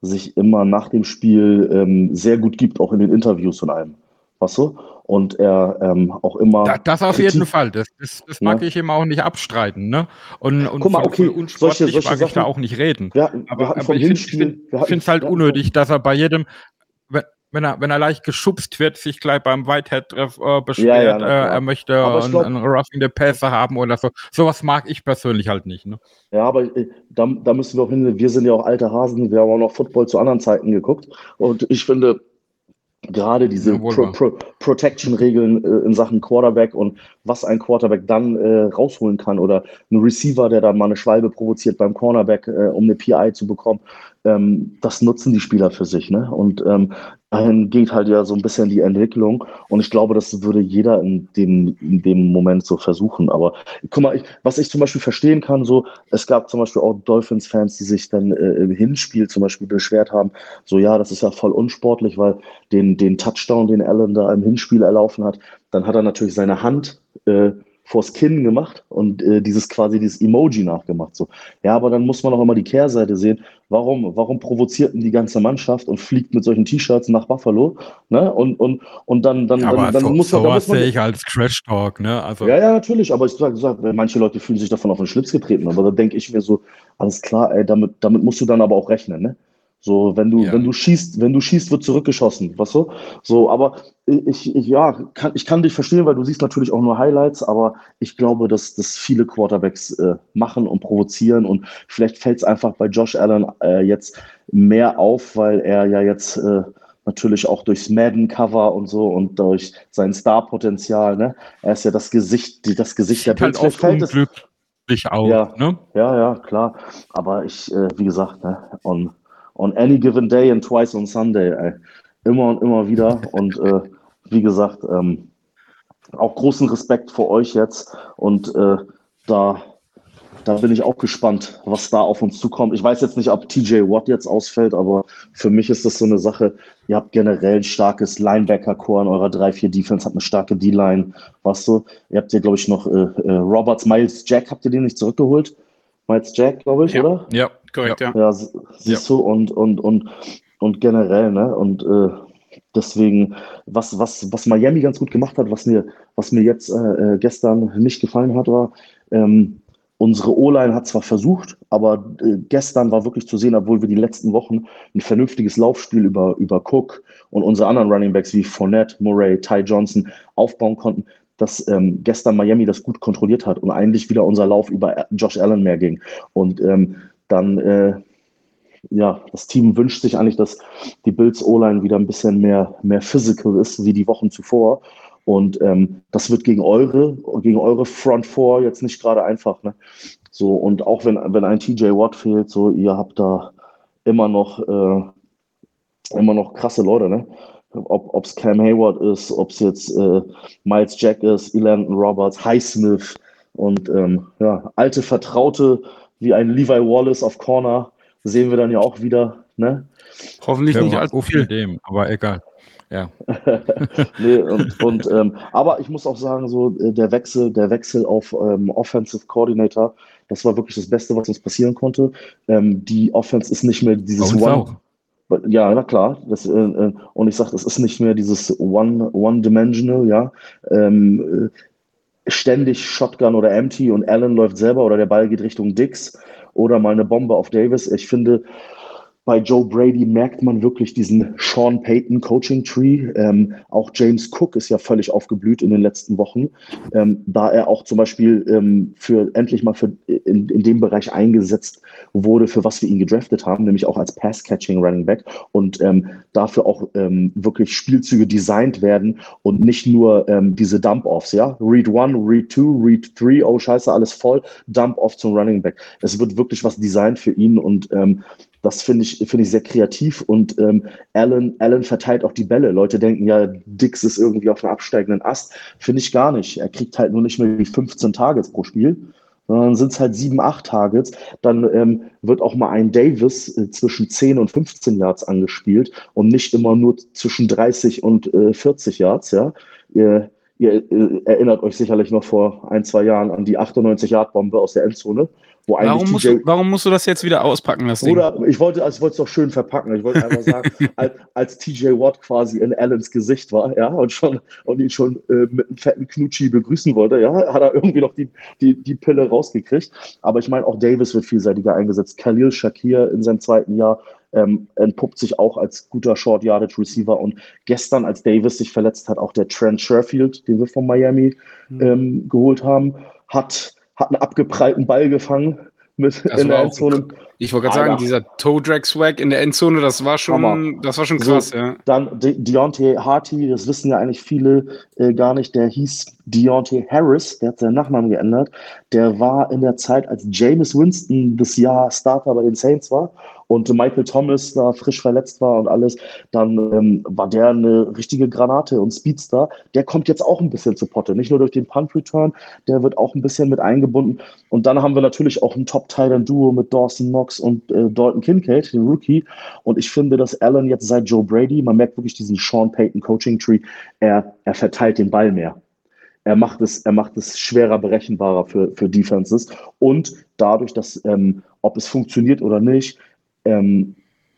[SPEAKER 4] sich immer nach dem Spiel ähm, sehr gut gibt, auch in den Interviews von einem. Weißt du? Und er ähm, auch immer.
[SPEAKER 3] Da, das auf Kritik, jeden Fall. Das, das, das mag ja. ich ihm auch nicht abstreiten. Ne? Und, und
[SPEAKER 4] Guck mal, okay,
[SPEAKER 3] unsportlich solche, solche mag Sachen, ich da auch nicht reden.
[SPEAKER 4] Ja,
[SPEAKER 3] aber, aber ich finde es halt unnötig, dass er bei jedem, wenn er, wenn er leicht geschubst wird, sich gleich beim Whitehead-Treff äh, beschwert, ja, ja, äh, er möchte glaub, einen, Roughing the Passer haben oder so. Sowas mag ich persönlich halt nicht. Ne?
[SPEAKER 4] Ja, aber äh, da, da müssen wir auch hin, wir sind ja auch alte Hasen, wir haben auch noch Football zu anderen Zeiten geguckt und ich finde, gerade diese Pro, Pro, Protection-Regeln äh, in Sachen Quarterback und was ein Quarterback dann äh, rausholen kann oder ein Receiver, der da mal eine Schwalbe provoziert beim Cornerback, äh, um eine PI zu bekommen, ähm, das nutzen die Spieler für sich. Ne? Und ähm, dahin geht halt ja so ein bisschen die Entwicklung. Und ich glaube, das würde jeder in dem, in dem Moment so versuchen. Aber guck mal, ich, was ich zum Beispiel verstehen kann, so, es gab zum Beispiel auch Dolphins-Fans, die sich dann äh, im Hinspiel zum Beispiel beschwert haben, so ja, das ist ja voll unsportlich, weil den, den Touchdown, den Allen da im Hinspiel erlaufen hat, dann hat er natürlich seine Hand äh, vors Kinn gemacht und äh, dieses quasi dieses Emoji nachgemacht. So. Ja, aber dann muss man auch immer die Kehrseite sehen. Warum, warum provozierten die ganze Mannschaft und fliegt mit solchen T-Shirts nach Buffalo? Ne? Und, und, und dann, dann,
[SPEAKER 3] aber
[SPEAKER 4] dann, dann
[SPEAKER 3] so, muss man. Sowas sehe ich als Crash Talk, ne?
[SPEAKER 4] Also ja, ja, natürlich, aber ich sage, sag, manche Leute fühlen sich davon auf den Schlips getreten. Aber da denke ich mir so, alles klar, ey, damit, damit musst du dann aber auch rechnen, ne? So, wenn du, ja. wenn du schießt, wenn du schießt, wird zurückgeschossen, weißt du? So, aber ich, ich, ja, kann, ich kann dich verstehen, weil du siehst natürlich auch nur Highlights, aber ich glaube, dass, dass viele Quarterbacks äh, machen und provozieren und vielleicht fällt es einfach bei Josh Allen äh, jetzt mehr auf, weil er ja jetzt äh, natürlich auch durchs Madden-Cover und so und durch sein Star-Potenzial, ne? Er ist ja das Gesicht, das Gesicht
[SPEAKER 3] der Bills. Halt fällt, es, auch.
[SPEAKER 4] Ja.
[SPEAKER 3] Ne?
[SPEAKER 4] Ja, ja, klar. Aber ich, äh, wie gesagt, ne, on, on any given day and twice on Sunday, ey. immer und immer wieder. Und äh, wie gesagt, ähm, auch großen Respekt vor euch jetzt. Und äh, da, da bin ich auch gespannt, was da auf uns zukommt. Ich weiß jetzt nicht, ob TJ Watt jetzt ausfällt, aber für mich ist das so eine Sache. Ihr habt generell ein starkes Linebacker-Core in eurer 3-4-Defense, habt eine starke D-Line, weißt du. Ihr habt hier, glaube ich, noch äh, äh, Roberts, Miles Jack, habt ihr den nicht zurückgeholt? Miles Jack, glaube ich,
[SPEAKER 2] Ja.
[SPEAKER 4] oder?
[SPEAKER 3] Ja,
[SPEAKER 2] Korrekt, ja.
[SPEAKER 4] Ja, siehst du, und, und, und, und generell, ne? Und äh, deswegen, was, was, was Miami ganz gut gemacht hat, was mir, was mir jetzt äh, äh, gestern nicht gefallen hat, war, ähm, unsere O-Line hat zwar versucht, aber äh, gestern war wirklich zu sehen, obwohl wir die letzten Wochen ein vernünftiges Laufspiel über, über Cook und unsere anderen Running Backs wie Fournette, Murray, Ty Johnson aufbauen konnten, dass ähm, gestern Miami das gut kontrolliert hat und eigentlich wieder unser Lauf über Josh Allen mehr ging. Und ähm, dann, äh, ja, das Team wünscht sich eigentlich, dass die Bills O-Line wieder ein bisschen mehr, mehr physical ist, wie die Wochen zuvor. Und ähm, das wird gegen eure, gegen eure Front Four jetzt nicht gerade einfach. Ne? So, und auch wenn, wenn ein TJ Watt fehlt, so, ihr habt da immer noch, äh, immer noch krasse Leute, ne? Ob es Cam Hayward ist, ob es jetzt äh, Miles Jack ist, Elandon Roberts, Highsmith und ähm, ja, alte Vertraute wie ein Levi Wallace auf Corner sehen wir dann ja auch wieder. Ne?
[SPEAKER 2] Hoffentlich
[SPEAKER 3] Ja,
[SPEAKER 2] nicht allzu
[SPEAKER 3] so viel dem, aber egal. Ja. (laughs)
[SPEAKER 4] nee, und, und ähm, aber ich muss auch sagen, so äh, der Wechsel, der Wechsel auf ähm, Offensive Coordinator, das war wirklich das Beste, was uns passieren konnte. Ähm, die Offense ist nicht mehr dieses One.
[SPEAKER 3] auch.
[SPEAKER 4] Ja, na klar. Das, äh, äh, und ich sage, es ist nicht mehr dieses One, One-Dimensional, ja. Ähm, äh, ständig Shotgun oder Empty und Allen läuft selber oder der Ball geht Richtung Dix oder mal eine Bombe auf Davis. Ich finde, bei Joe Brady merkt man wirklich diesen Sean Payton Coaching Tree. Ähm, auch James Cook ist ja völlig aufgeblüht in den letzten Wochen, ähm, da er auch zum Beispiel ähm, für endlich mal für, in, in dem Bereich eingesetzt wurde, für was wir ihn gedraftet haben, nämlich auch als Pass-Catching Running Back und ähm, dafür auch ähm, wirklich Spielzüge designt werden und nicht nur ähm, diese Dump-Offs, ja, Read One, Read Two, Read Three, oh Scheiße, alles voll, Dump-Off zum Running Back. Es wird wirklich was designt für ihn und das finde ich, finde ich sehr kreativ und ähm, Allen, Allen verteilt auch die Bälle. Leute denken ja, Dix ist irgendwie auf einem absteigenden Ast. Finde ich gar nicht. Er kriegt halt nur nicht mehr wie 15 Targets pro Spiel, sondern sind es halt 7, 8 Targets. Dann ähm, wird auch mal ein Davis äh, zwischen 10 und 15 Yards angespielt und nicht immer nur zwischen 30 und äh, 40 Yards. Ja? Ihr, ihr äh, erinnert euch sicherlich noch vor ein, zwei Jahren an die 98-Yard-Bombe aus der Endzone, wo
[SPEAKER 2] Warum
[SPEAKER 4] eigentlich
[SPEAKER 2] musst,
[SPEAKER 4] TJ
[SPEAKER 2] du, warum musst du das jetzt wieder auspacken, das Ding?
[SPEAKER 4] Bruder, ich wollte, also es doch schön verpacken. Ich wollte einfach sagen, (laughs) als, als TJ Watt quasi in Allens Gesicht war, ja, und schon und ihn schon äh, mit einem fetten Knutschi begrüßen wollte, ja, hat er irgendwie noch die, die, die Pille rausgekriegt. Aber ich meine, auch Davis wird vielseitiger eingesetzt. Khalil Shakir in seinem zweiten Jahr ähm, entpuppt sich auch als guter Short Yardage Receiver. Und gestern, als Davis sich verletzt hat, auch der Trent Sherfield, den wir von Miami ähm, geholt haben, hat, hat einen abgeprallten Ball gefangen mit
[SPEAKER 2] Das
[SPEAKER 4] in der Endzone.
[SPEAKER 2] Ich wollte gerade sagen, dieser Toe-Drag-Swag in der Endzone, das war schon,
[SPEAKER 4] Hammer.
[SPEAKER 2] das war schon
[SPEAKER 4] So.
[SPEAKER 2] krass, ja.
[SPEAKER 4] Dann De Deontay Harty, das wissen ja eigentlich viele äh, gar nicht, der hieß Deontay Harris, der hat seinen Nachnamen geändert. Der war in der Zeit, als Jameis Winston das Jahr Starter bei den Saints war und Michael Thomas da frisch verletzt war und alles, dann ähm, war der eine richtige Granate und Speedstar. Der kommt jetzt auch ein bisschen zu Potte, nicht nur durch den Punt-Return, der wird auch ein bisschen mit eingebunden. Und dann haben wir natürlich auch ein Top-Titan-Duo mit Dawson Knox und äh, Dalton Kincaid, den Rookie. Und ich finde, dass Allen jetzt seit Joe Brady, man merkt wirklich diesen Sean Payton Coaching Tree, er, er verteilt den Ball mehr. Er macht es, er macht es schwerer berechenbarer für, für Defenses. Und dadurch, dass, ähm, ob es funktioniert oder nicht, ähm,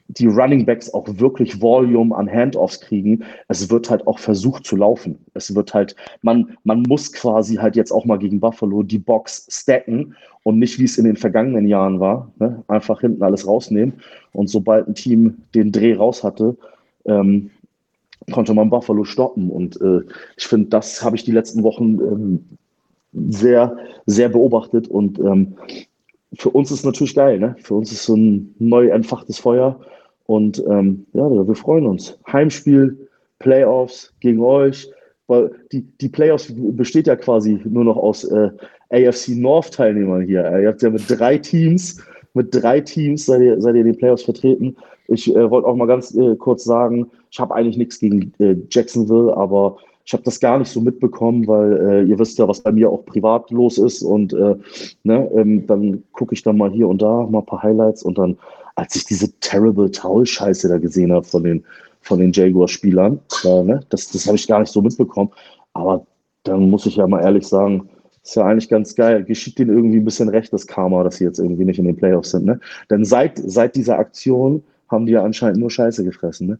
[SPEAKER 4] die Running Backs auch wirklich Volume an Handoffs kriegen. Es wird halt auch versucht zu laufen. Es wird halt, man, man muss quasi halt jetzt auch mal gegen Buffalo die Box stacken und nicht, wie es in den vergangenen Jahren war, ne? einfach hinten alles rausnehmen. Und sobald ein Team den Dreh raus hatte, ähm, konnte man Buffalo stoppen. Und äh, ich finde, das habe ich die letzten Wochen ähm, sehr, sehr beobachtet. Und ähm, für uns ist natürlich geil, ne? Für uns ist so ein neu entfachtes Feuer. Und ähm, ja, wir freuen uns. Heimspiel, Playoffs gegen euch. Weil die, die Playoffs besteht ja quasi nur noch aus äh, AFC North-Teilnehmer hier. Ihr habt ja mit drei Teams, mit drei Teams seid ihr, seid ihr in den Playoffs vertreten. Ich äh, wollte auch mal ganz äh, kurz sagen, ich habe eigentlich nichts gegen äh, Jacksonville, aber ich habe das gar nicht so mitbekommen, weil äh, ihr wisst ja, was bei mir auch privat los ist und äh, ne, ähm, dann gucke ich dann mal hier und da mal ein paar Highlights und dann, als ich diese terrible Towel-Scheiße da gesehen habe von den, von den Jaguar-Spielern, äh, ne, das, das habe ich gar nicht so mitbekommen, aber dann muss ich ja mal ehrlich sagen, ist ja eigentlich ganz geil. Geschieht denen irgendwie ein bisschen recht, das Karma, dass sie jetzt irgendwie nicht in den Playoffs sind. Ne? Denn seit, seit dieser Aktion haben die ja anscheinend nur Scheiße gefressen. Ne?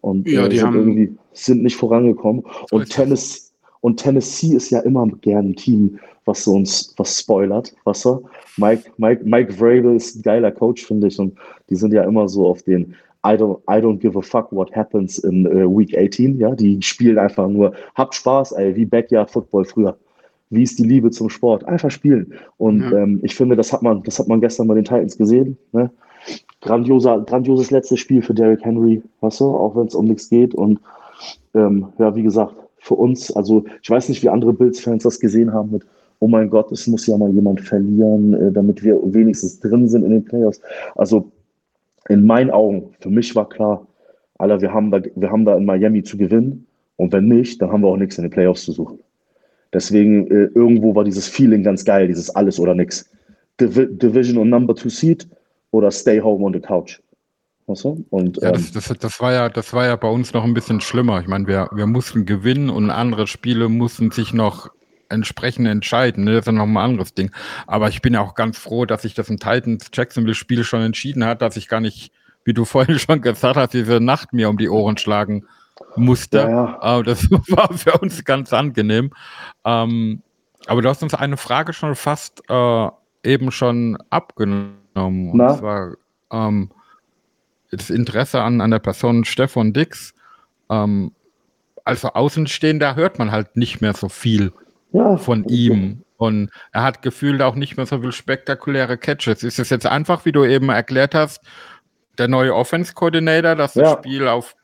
[SPEAKER 4] Und
[SPEAKER 2] Ja,
[SPEAKER 4] äh,
[SPEAKER 2] die
[SPEAKER 4] sind
[SPEAKER 2] haben-
[SPEAKER 4] irgendwie sind nicht vorangekommen. Und. Tennis und Tennessee ist ja immer gern ein Team, was so uns was spoilert, weißt du? Mike, Mike, Mike Vrabel ist ein geiler Coach, finde ich. Und die sind ja immer so auf den I don't, I don't give a fuck what happens in äh, Week 18. Ja, die spielen einfach nur, habt Spaß, ey, wie Backyard Football früher. Wie ist die Liebe zum Sport? Einfach spielen. Und
[SPEAKER 2] Ja.
[SPEAKER 4] ähm, ich finde, das hat man, das hat man gestern bei den Titans gesehen. Ne? Grandioser, grandioses letztes Spiel für Derrick Henry, weißt du, auch wenn es um nichts geht. Und ähm, ja, wie gesagt, für uns, also ich weiß nicht, wie andere Bills-Fans das gesehen haben mit, oh mein Gott, es muss ja mal jemand verlieren, äh, damit wir wenigstens drin sind in den Playoffs. Also in meinen Augen, für mich war klar, Alter, wir haben da, wir haben da in Miami zu gewinnen. Und wenn nicht, dann haben wir auch nichts in den Playoffs zu suchen. Deswegen äh, irgendwo war dieses Feeling ganz geil, dieses alles oder nix. Divi Division und Number Two Seed oder Stay Home on the Couch. Weißt du? Und
[SPEAKER 3] Ja,
[SPEAKER 4] ähm,
[SPEAKER 3] das, das, das, war ja, das war ja bei uns noch ein bisschen schlimmer. Ich meine, wir, wir mussten gewinnen und andere Spiele mussten sich noch entsprechend entscheiden. Ne? Das ist ja noch mal ein anderes Ding. Aber ich bin ja auch ganz froh, dass sich das im Titans-Jacksonville-Spiel schon entschieden hat, dass ich gar nicht, wie du (laughs) vorhin schon gesagt hast, diese Nacht mir um die Ohren schlagen musste.
[SPEAKER 4] Ja, ja.
[SPEAKER 3] Aber das (laughs) war für uns ganz angenehm. Ähm, aber du hast uns eine Frage schon fast äh, eben schon abgenommen. Und
[SPEAKER 4] Na?
[SPEAKER 3] zwar ähm, das Interesse an, an der Person Stefan Dix. Ähm, als Außenstehender hört man halt nicht mehr so viel
[SPEAKER 4] ja,
[SPEAKER 3] von ihm. Und er hat gefühlt auch nicht mehr so viel spektakuläre Catches. Ist es jetzt einfach, wie du eben erklärt hast, der neue Offense-Coordinator, dass das
[SPEAKER 4] Ja.
[SPEAKER 3] Spiel auf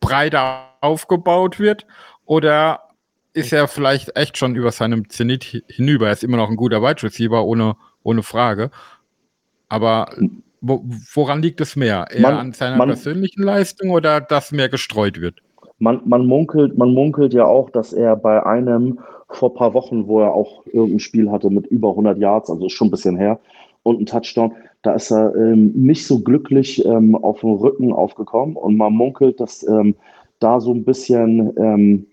[SPEAKER 3] breiter aufgebaut wird? Oder ist er vielleicht echt schon über seinem Zenit hi- hinüber? Er ist immer noch ein guter Wide Receiver, ohne, ohne Frage. Aber wo, woran liegt es mehr? Eher
[SPEAKER 4] Man-
[SPEAKER 3] an seiner
[SPEAKER 4] man-
[SPEAKER 3] persönlichen Leistung oder dass mehr gestreut wird?
[SPEAKER 4] Man, man, munkelt, man munkelt ja auch, dass er bei einem vor ein paar Wochen, wo er auch irgendein Spiel hatte mit über 100 Yards, also ist schon ein bisschen her, und ein Touchdown, da ist er ähm, nicht so glücklich ähm, auf dem Rücken aufgekommen. Und man munkelt, dass ähm, da so ein bisschen, ähm,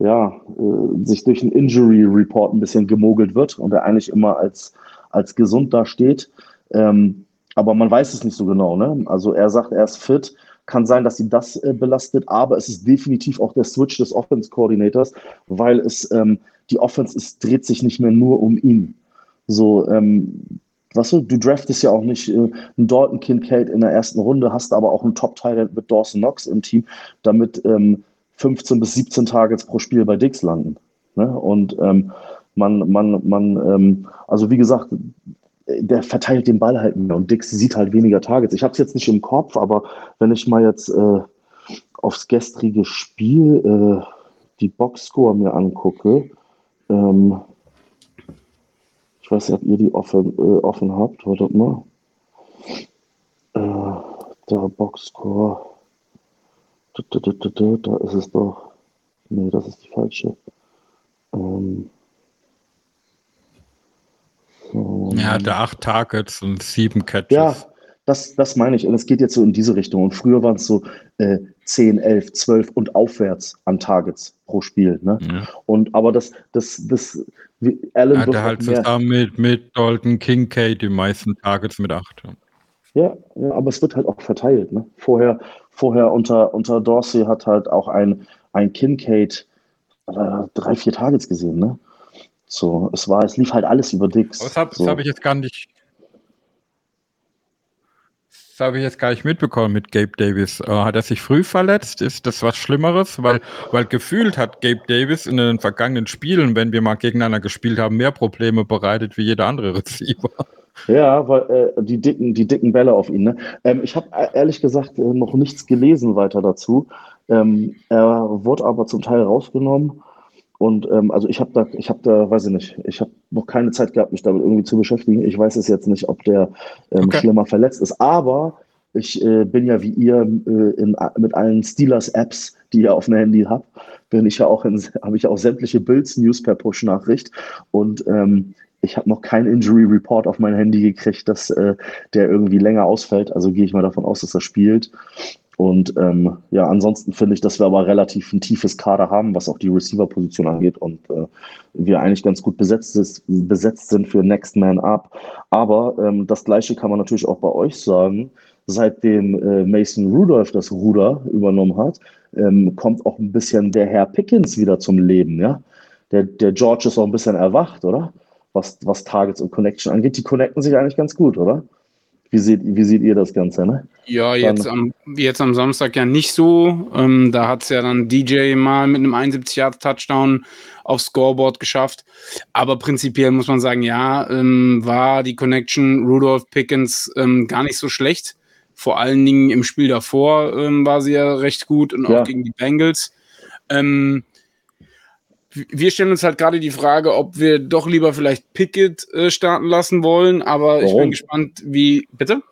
[SPEAKER 4] ja, äh, sich durch einen Injury Report ein bisschen gemogelt wird und er eigentlich immer als, als gesund da steht. Ähm, aber man weiß es nicht so genau. Ne? Also er sagt, er ist fit. Kann sein, dass ihn das äh, belastet, aber es ist definitiv auch der Switch des Offense-Coordinators, weil es ähm, die Offense ist, dreht sich nicht mehr nur um ihn. So, ähm, weißt du, du draftest ja auch nicht äh, einen Dalton Kincaid in der ersten Runde, hast aber auch einen Top-Teil mit Dawson Knox im Team, damit ähm, 15 bis 17 Targets pro Spiel bei Dix landen. Ne? Und ähm, man, man, man, ähm, also wie gesagt, der verteilt den Ball halt mehr und Dix sieht halt weniger Targets. Ich habe es jetzt nicht im Kopf, aber wenn ich mal jetzt äh, aufs gestrige Spiel äh, die Boxscore mir angucke, ähm, ich weiß nicht, ob ihr die offen, äh, offen habt. Wartet mal. Äh, Boxscore. Da, da, da, da, da, da ist es doch. Nee, das ist die falsche. Ähm, so,
[SPEAKER 3] Er hatte acht Targets und sieben Catches.
[SPEAKER 4] ja, das, das meine ich. Und es geht jetzt so in diese Richtung. Und früher waren es so äh, 10, 11, 12 und aufwärts an Targets pro Spiel. Ne?
[SPEAKER 3] Ja.
[SPEAKER 4] Und aber das, das, das, wie, Allen
[SPEAKER 3] Er hatte halt
[SPEAKER 4] mehr.
[SPEAKER 3] zusammen mit, mit Dalton Kincaid die meisten Targets mit acht.
[SPEAKER 4] Ja, ja, aber es wird halt auch verteilt. Ne? Vorher, vorher unter, unter Dorsey hat halt auch ein, ein Kincaid äh, drei, vier Targets gesehen. Ne? So, es war, es lief halt alles über Dix.
[SPEAKER 3] Das habe
[SPEAKER 4] so.
[SPEAKER 3] hab ich jetzt gar nicht. Das habe ich jetzt gar nicht mitbekommen mit Gabe Davis. Äh, hat er sich früh verletzt? Ist das was Schlimmeres? Weil, weil gefühlt hat Gabe Davis in den vergangenen Spielen, wenn wir mal gegeneinander gespielt haben, mehr Probleme bereitet wie jeder andere (laughs) Receiver.
[SPEAKER 4] Ja, weil äh, die dicken, die dicken Bälle auf ihn. Ne? Ähm, ich habe äh, ehrlich gesagt äh, noch nichts gelesen weiter dazu. Ähm, er wurde aber zum Teil rausgenommen Und ähm, also ich habe da, ich habe da, weiß ich nicht, ich habe noch keine Zeit gehabt, mich damit irgendwie zu beschäftigen. Ich weiß es jetzt nicht, ob der ähm,
[SPEAKER 3] Okay.
[SPEAKER 4] schlimmer verletzt ist, aber ich äh, bin ja wie ihr äh, in, mit allen Steelers-Apps, die ihr auf dem Handy habt, bin ich ja auch in, habe ich auch sämtliche Bills News per Push-Nachricht und ähm, ich habe noch keinen Injury Report auf mein Handy gekriegt, dass äh, der irgendwie länger ausfällt. Also gehe ich mal davon aus, dass er spielt. Und ähm, ja, ansonsten finde ich, dass wir aber relativ ein tiefes Kader haben, was auch die Receiver-Position angeht und äh, wir eigentlich ganz gut besetzt, ist, besetzt sind für Next Man Up. Aber ähm, das Gleiche kann man natürlich auch bei euch sagen. Seitdem äh, Mason Rudolph das Ruder übernommen hat, ähm, kommt auch ein bisschen der Herr Pickens wieder zum Leben. Ja? Der, der George ist auch ein bisschen erwacht, oder? Was, was Targets und Connection angeht. Die connecten sich eigentlich ganz gut, oder? Wie seht, wie seht ihr das Ganze, ne?
[SPEAKER 2] Ja, jetzt am, jetzt am Samstag ja nicht so. Ähm, da hat es ja dann DJ mal mit einem 71-Yard-Touchdown aufs Scoreboard geschafft. Aber prinzipiell muss man sagen, ja, ähm, war die Connection Rudolph Pickens ähm, gar nicht so schlecht. Vor allen Dingen im Spiel davor ähm, war sie ja recht gut und auch
[SPEAKER 4] Ja.
[SPEAKER 2] gegen die Bengals. Ähm, wir stellen uns halt gerade die Frage, ob wir doch lieber vielleicht Pickett äh, starten lassen wollen, aber ich
[SPEAKER 4] Warum?
[SPEAKER 2] bin gespannt, wie. Bitte?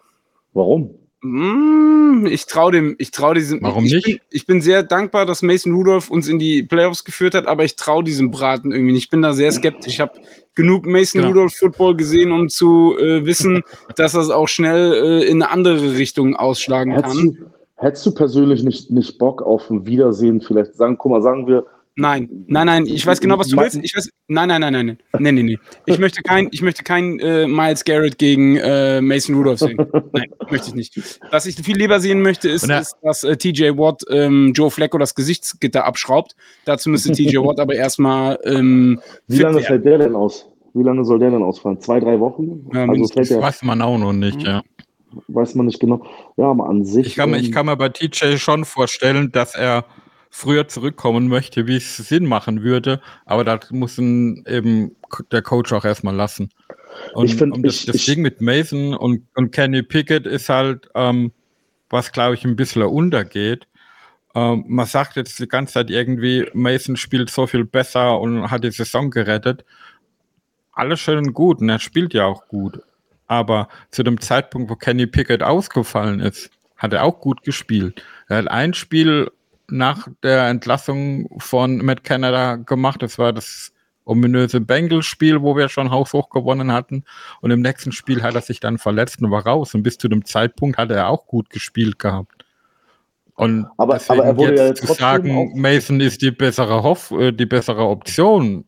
[SPEAKER 4] Warum?
[SPEAKER 2] Mm, Ich traue dem, ich traue diesem.
[SPEAKER 3] Warum
[SPEAKER 2] ich
[SPEAKER 3] nicht?
[SPEAKER 2] Bin, ich bin sehr dankbar, dass Mason Rudolph uns in die Playoffs geführt hat, aber ich traue diesem Braten irgendwie nicht. Ich bin da sehr skeptisch. Ich habe genug Mason
[SPEAKER 3] Genau.
[SPEAKER 2] Rudolph Football gesehen, um zu äh, wissen, (laughs) dass das auch schnell äh, in eine andere Richtung ausschlagen
[SPEAKER 4] Hättest
[SPEAKER 2] kann.
[SPEAKER 4] du, hättest du persönlich nicht, nicht Bock auf ein Wiedersehen? Vielleicht sagen, guck mal, sagen wir,
[SPEAKER 2] Nein, nein, nein, ich weiß genau, was du willst. Ich weiß, nein, nein, nein, nein, nein, nein, nein. Ich möchte kein, kein äh, Miles Garrett gegen äh, Mason Rudolph sehen. Nein, möchte ich nicht. Was ich viel lieber sehen möchte, ist, ist dass äh, TJ Watt ähm, Joe Flacco das Gesichtsgitter abschraubt. Dazu müsste TJ (laughs) Watt aber erstmal. Ähm,
[SPEAKER 4] Wie lange fällt der denn aus? Wie lange soll der denn ausfallen? Zwei, drei Wochen?
[SPEAKER 2] Ja,
[SPEAKER 4] also fällt der,
[SPEAKER 3] weiß man auch noch nicht, mhm. ja
[SPEAKER 4] weiß man nicht genau. Ja, aber an sich.
[SPEAKER 3] Ich kann, ähm, ich kann mir bei TJ schon vorstellen, dass er früher zurückkommen möchte, wie es Sinn machen würde, aber das muss eben der Coach auch erstmal lassen. Und,
[SPEAKER 4] Ich find,
[SPEAKER 3] und das,
[SPEAKER 4] ich-
[SPEAKER 3] das
[SPEAKER 4] ich-
[SPEAKER 3] Ding mit Mason und, und Kenny Pickett ist halt, ähm, was glaube ich ein bisschen untergeht. Ähm, man sagt jetzt die ganze Zeit irgendwie, Mason spielt so viel besser und hat die Saison gerettet. Alles schön und gut und er spielt ja auch gut. Aber zu dem Zeitpunkt, wo Kenny Pickett ausgefallen ist, hat er auch gut gespielt. Er hat ein Spiel nach der Entlassung von Matt Canada gemacht. Das war das ominöse Bengals-Spiel, wo wir schon haushoch gewonnen hatten. Und im nächsten Spiel hat er sich dann verletzt und war raus. Und bis zu dem Zeitpunkt hat er auch gut gespielt gehabt. Und
[SPEAKER 4] Aber- aber er wurde
[SPEAKER 3] jetzt
[SPEAKER 4] ja
[SPEAKER 3] zu sagen, Mason ist die bessere Hoff, äh, die bessere Option,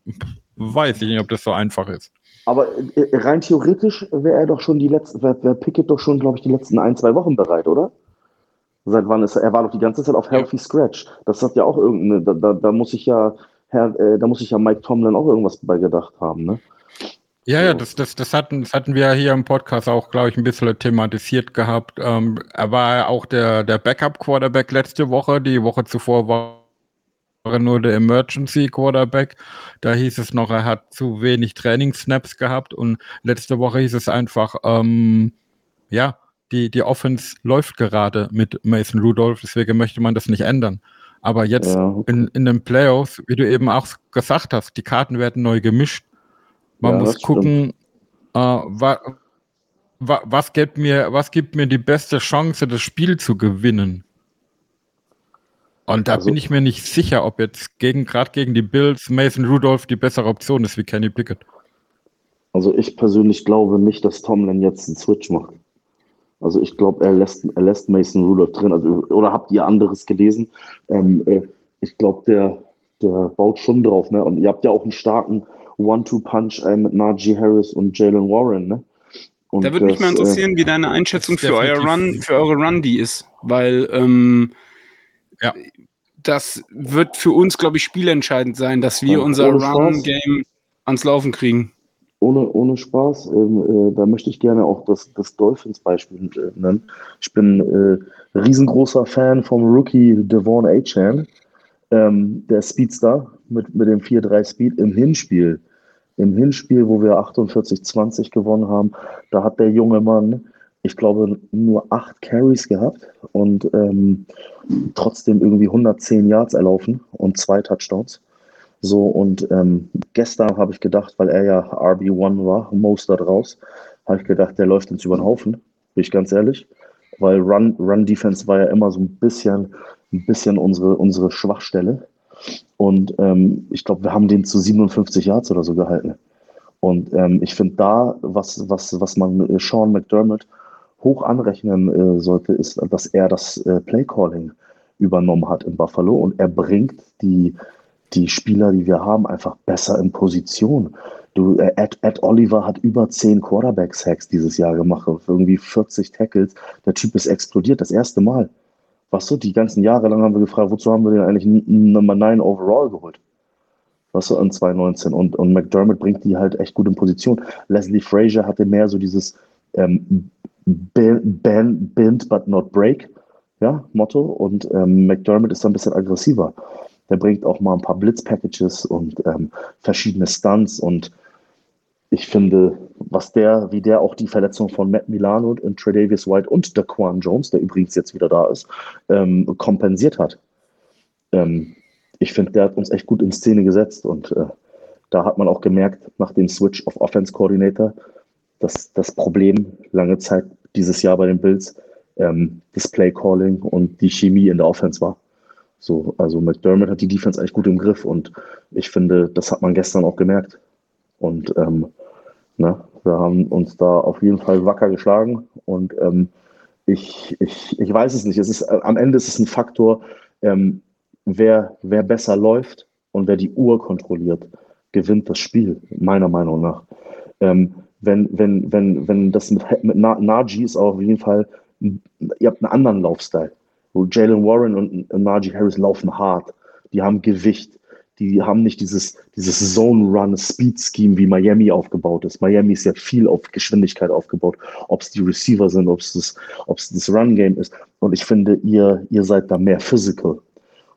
[SPEAKER 3] weiß ich nicht, ob das so einfach ist.
[SPEAKER 4] Aber äh, rein theoretisch wäre er doch schon die letzten, wäre wär Pickett doch schon, glaube ich, die letzten ein, zwei Wochen bereit, oder? Seit wann ist er? Er war doch die ganze Zeit auf Healthy Scratch. Das hat ja auch irgendeine, da, da, da muss ich ja, Herr, äh, da muss ich ja Mike Tomlin auch irgendwas bei gedacht haben, ne?
[SPEAKER 3] Ja, ja, das, das, das, hatten, das hatten wir hier im Podcast auch, glaube ich, ein bisschen thematisiert gehabt. Ähm, er war ja auch der, der Backup-Quarterback letzte Woche. Die Woche zuvor war er nur der Emergency-Quarterback. Da hieß es noch, er hat zu wenig Trainingssnaps gehabt. Und letzte Woche hieß es einfach, ähm, ja, die, die Offense läuft gerade mit Mason Rudolph, deswegen möchte man das nicht ändern. Aber jetzt
[SPEAKER 4] Ja, okay.
[SPEAKER 3] in, in den Playoffs, wie du eben auch gesagt hast, die Karten werden neu gemischt. Man
[SPEAKER 4] Ja,
[SPEAKER 3] muss gucken, äh, wa, wa, was, gibt mir, was gibt mir die beste Chance, das Spiel zu gewinnen. Und da
[SPEAKER 4] Also-
[SPEAKER 3] bin ich mir nicht sicher, ob jetzt gegen gerade gegen die Bills Mason Rudolph die bessere Option ist wie Kenny Pickett.
[SPEAKER 4] Also ich persönlich glaube nicht, dass Tomlin jetzt einen Switch macht. Also ich glaube, er lässt, er lässt Mason Rudolph drin. Also, oder habt ihr anderes gelesen? Ähm, äh, ich glaube, der, der baut schon drauf. Ne? Und ihr habt ja auch einen starken One-Two-Punch äh, mit Najee Harris und Jalen Warren. Ne? Und
[SPEAKER 2] Da würde mich mal
[SPEAKER 4] äh,
[SPEAKER 2] interessieren, wie deine Einschätzung für euer Run, für eure Run die ist. Weil ähm,
[SPEAKER 3] Ja.
[SPEAKER 2] das wird für uns, glaube ich, spielentscheidend sein, dass wir
[SPEAKER 4] Ja,
[SPEAKER 2] unser. Run-Game ans Laufen kriegen.
[SPEAKER 4] Ohne, ohne Spaß, ähm, äh, da möchte ich gerne auch das, das Dolphins-Beispiel äh, nennen. Ich bin äh, riesengroßer Fan vom Rookie Devon Achan, ähm, der Speedstar mit, mit dem 4-3 Speed im Hinspiel. Im Hinspiel, wo wir 48-20 gewonnen haben, da hat der junge Mann, ich glaube, nur acht Carries gehabt und ähm, trotzdem irgendwie 110 Yards erlaufen und zwei Touchdowns. So, und ähm, gestern habe ich gedacht, weil er ja RB1 war, Mostert raus, habe ich gedacht, der läuft uns über den Haufen, bin ich ganz ehrlich. Weil Run, Run Defense war ja immer so ein bisschen, ein bisschen unsere, unsere Schwachstelle. Und ähm, ich glaube, wir haben den zu 57 Yards oder so gehalten. Und ähm, ich finde da, was, was, was man äh, Sean McDermott hoch anrechnen äh, sollte, ist, dass er das äh, Playcalling übernommen hat in Buffalo und er bringt die, die Spieler, die wir haben, einfach besser in Position. Du, äh, Ed, Ed Oliver hat über 10 Quarterback-Sacks dieses Jahr gemacht, irgendwie 40 Tackles. Der Typ ist explodiert, das erste Mal. Was so, die ganzen Jahre lang haben wir gefragt, wozu haben wir den eigentlich Nummer 9 overall geholt? Was so in 2019. Und, und McDermott bringt die halt echt gut in Position. Leslie Frazier hatte mehr so dieses ähm, bend, bend, but not break ja, Motto. Und ähm, McDermott ist da ein bisschen aggressiver. Der bringt auch mal ein paar Blitz-Packages und ähm, verschiedene Stunts. Und ich finde, was der, wie der auch die Verletzung von Matt Milano und Tredavious White und Daquan Jones, der übrigens jetzt wieder da ist, ähm, kompensiert hat. Ähm, ich finde, der hat uns echt gut in Szene gesetzt und äh, da hat man auch gemerkt, nach dem Switch auf Offense Coordinator, dass das Problem lange Zeit dieses Jahr bei den Bills ähm, das Play Calling und die Chemie in der Offense war. So, also McDermott hat die Defense eigentlich gut im Griff und ich finde, das hat man gestern auch gemerkt. Und ähm, ne, wir haben uns da auf jeden Fall wacker geschlagen und ähm, ich, ich, ich weiß es nicht. Es ist, am Ende ist es ein Faktor, ähm, wer, wer besser läuft und wer die Uhr kontrolliert, gewinnt das Spiel, meiner Meinung nach. Ähm, wenn, wenn, wenn, wenn das mit, mit Najee ist auf jeden Fall ihr habt einen anderen Laufstyle. Jalen Warren und Najee Harris laufen hart. Die haben Gewicht. Die haben nicht dieses, dieses Zone-Run-Speed-Scheme, wie Miami aufgebaut ist. Miami ist ja viel auf Geschwindigkeit aufgebaut. Ob es die Receiver sind, ob es das, ob's das Run-Game ist. Und ich finde, ihr, ihr seid da mehr physical.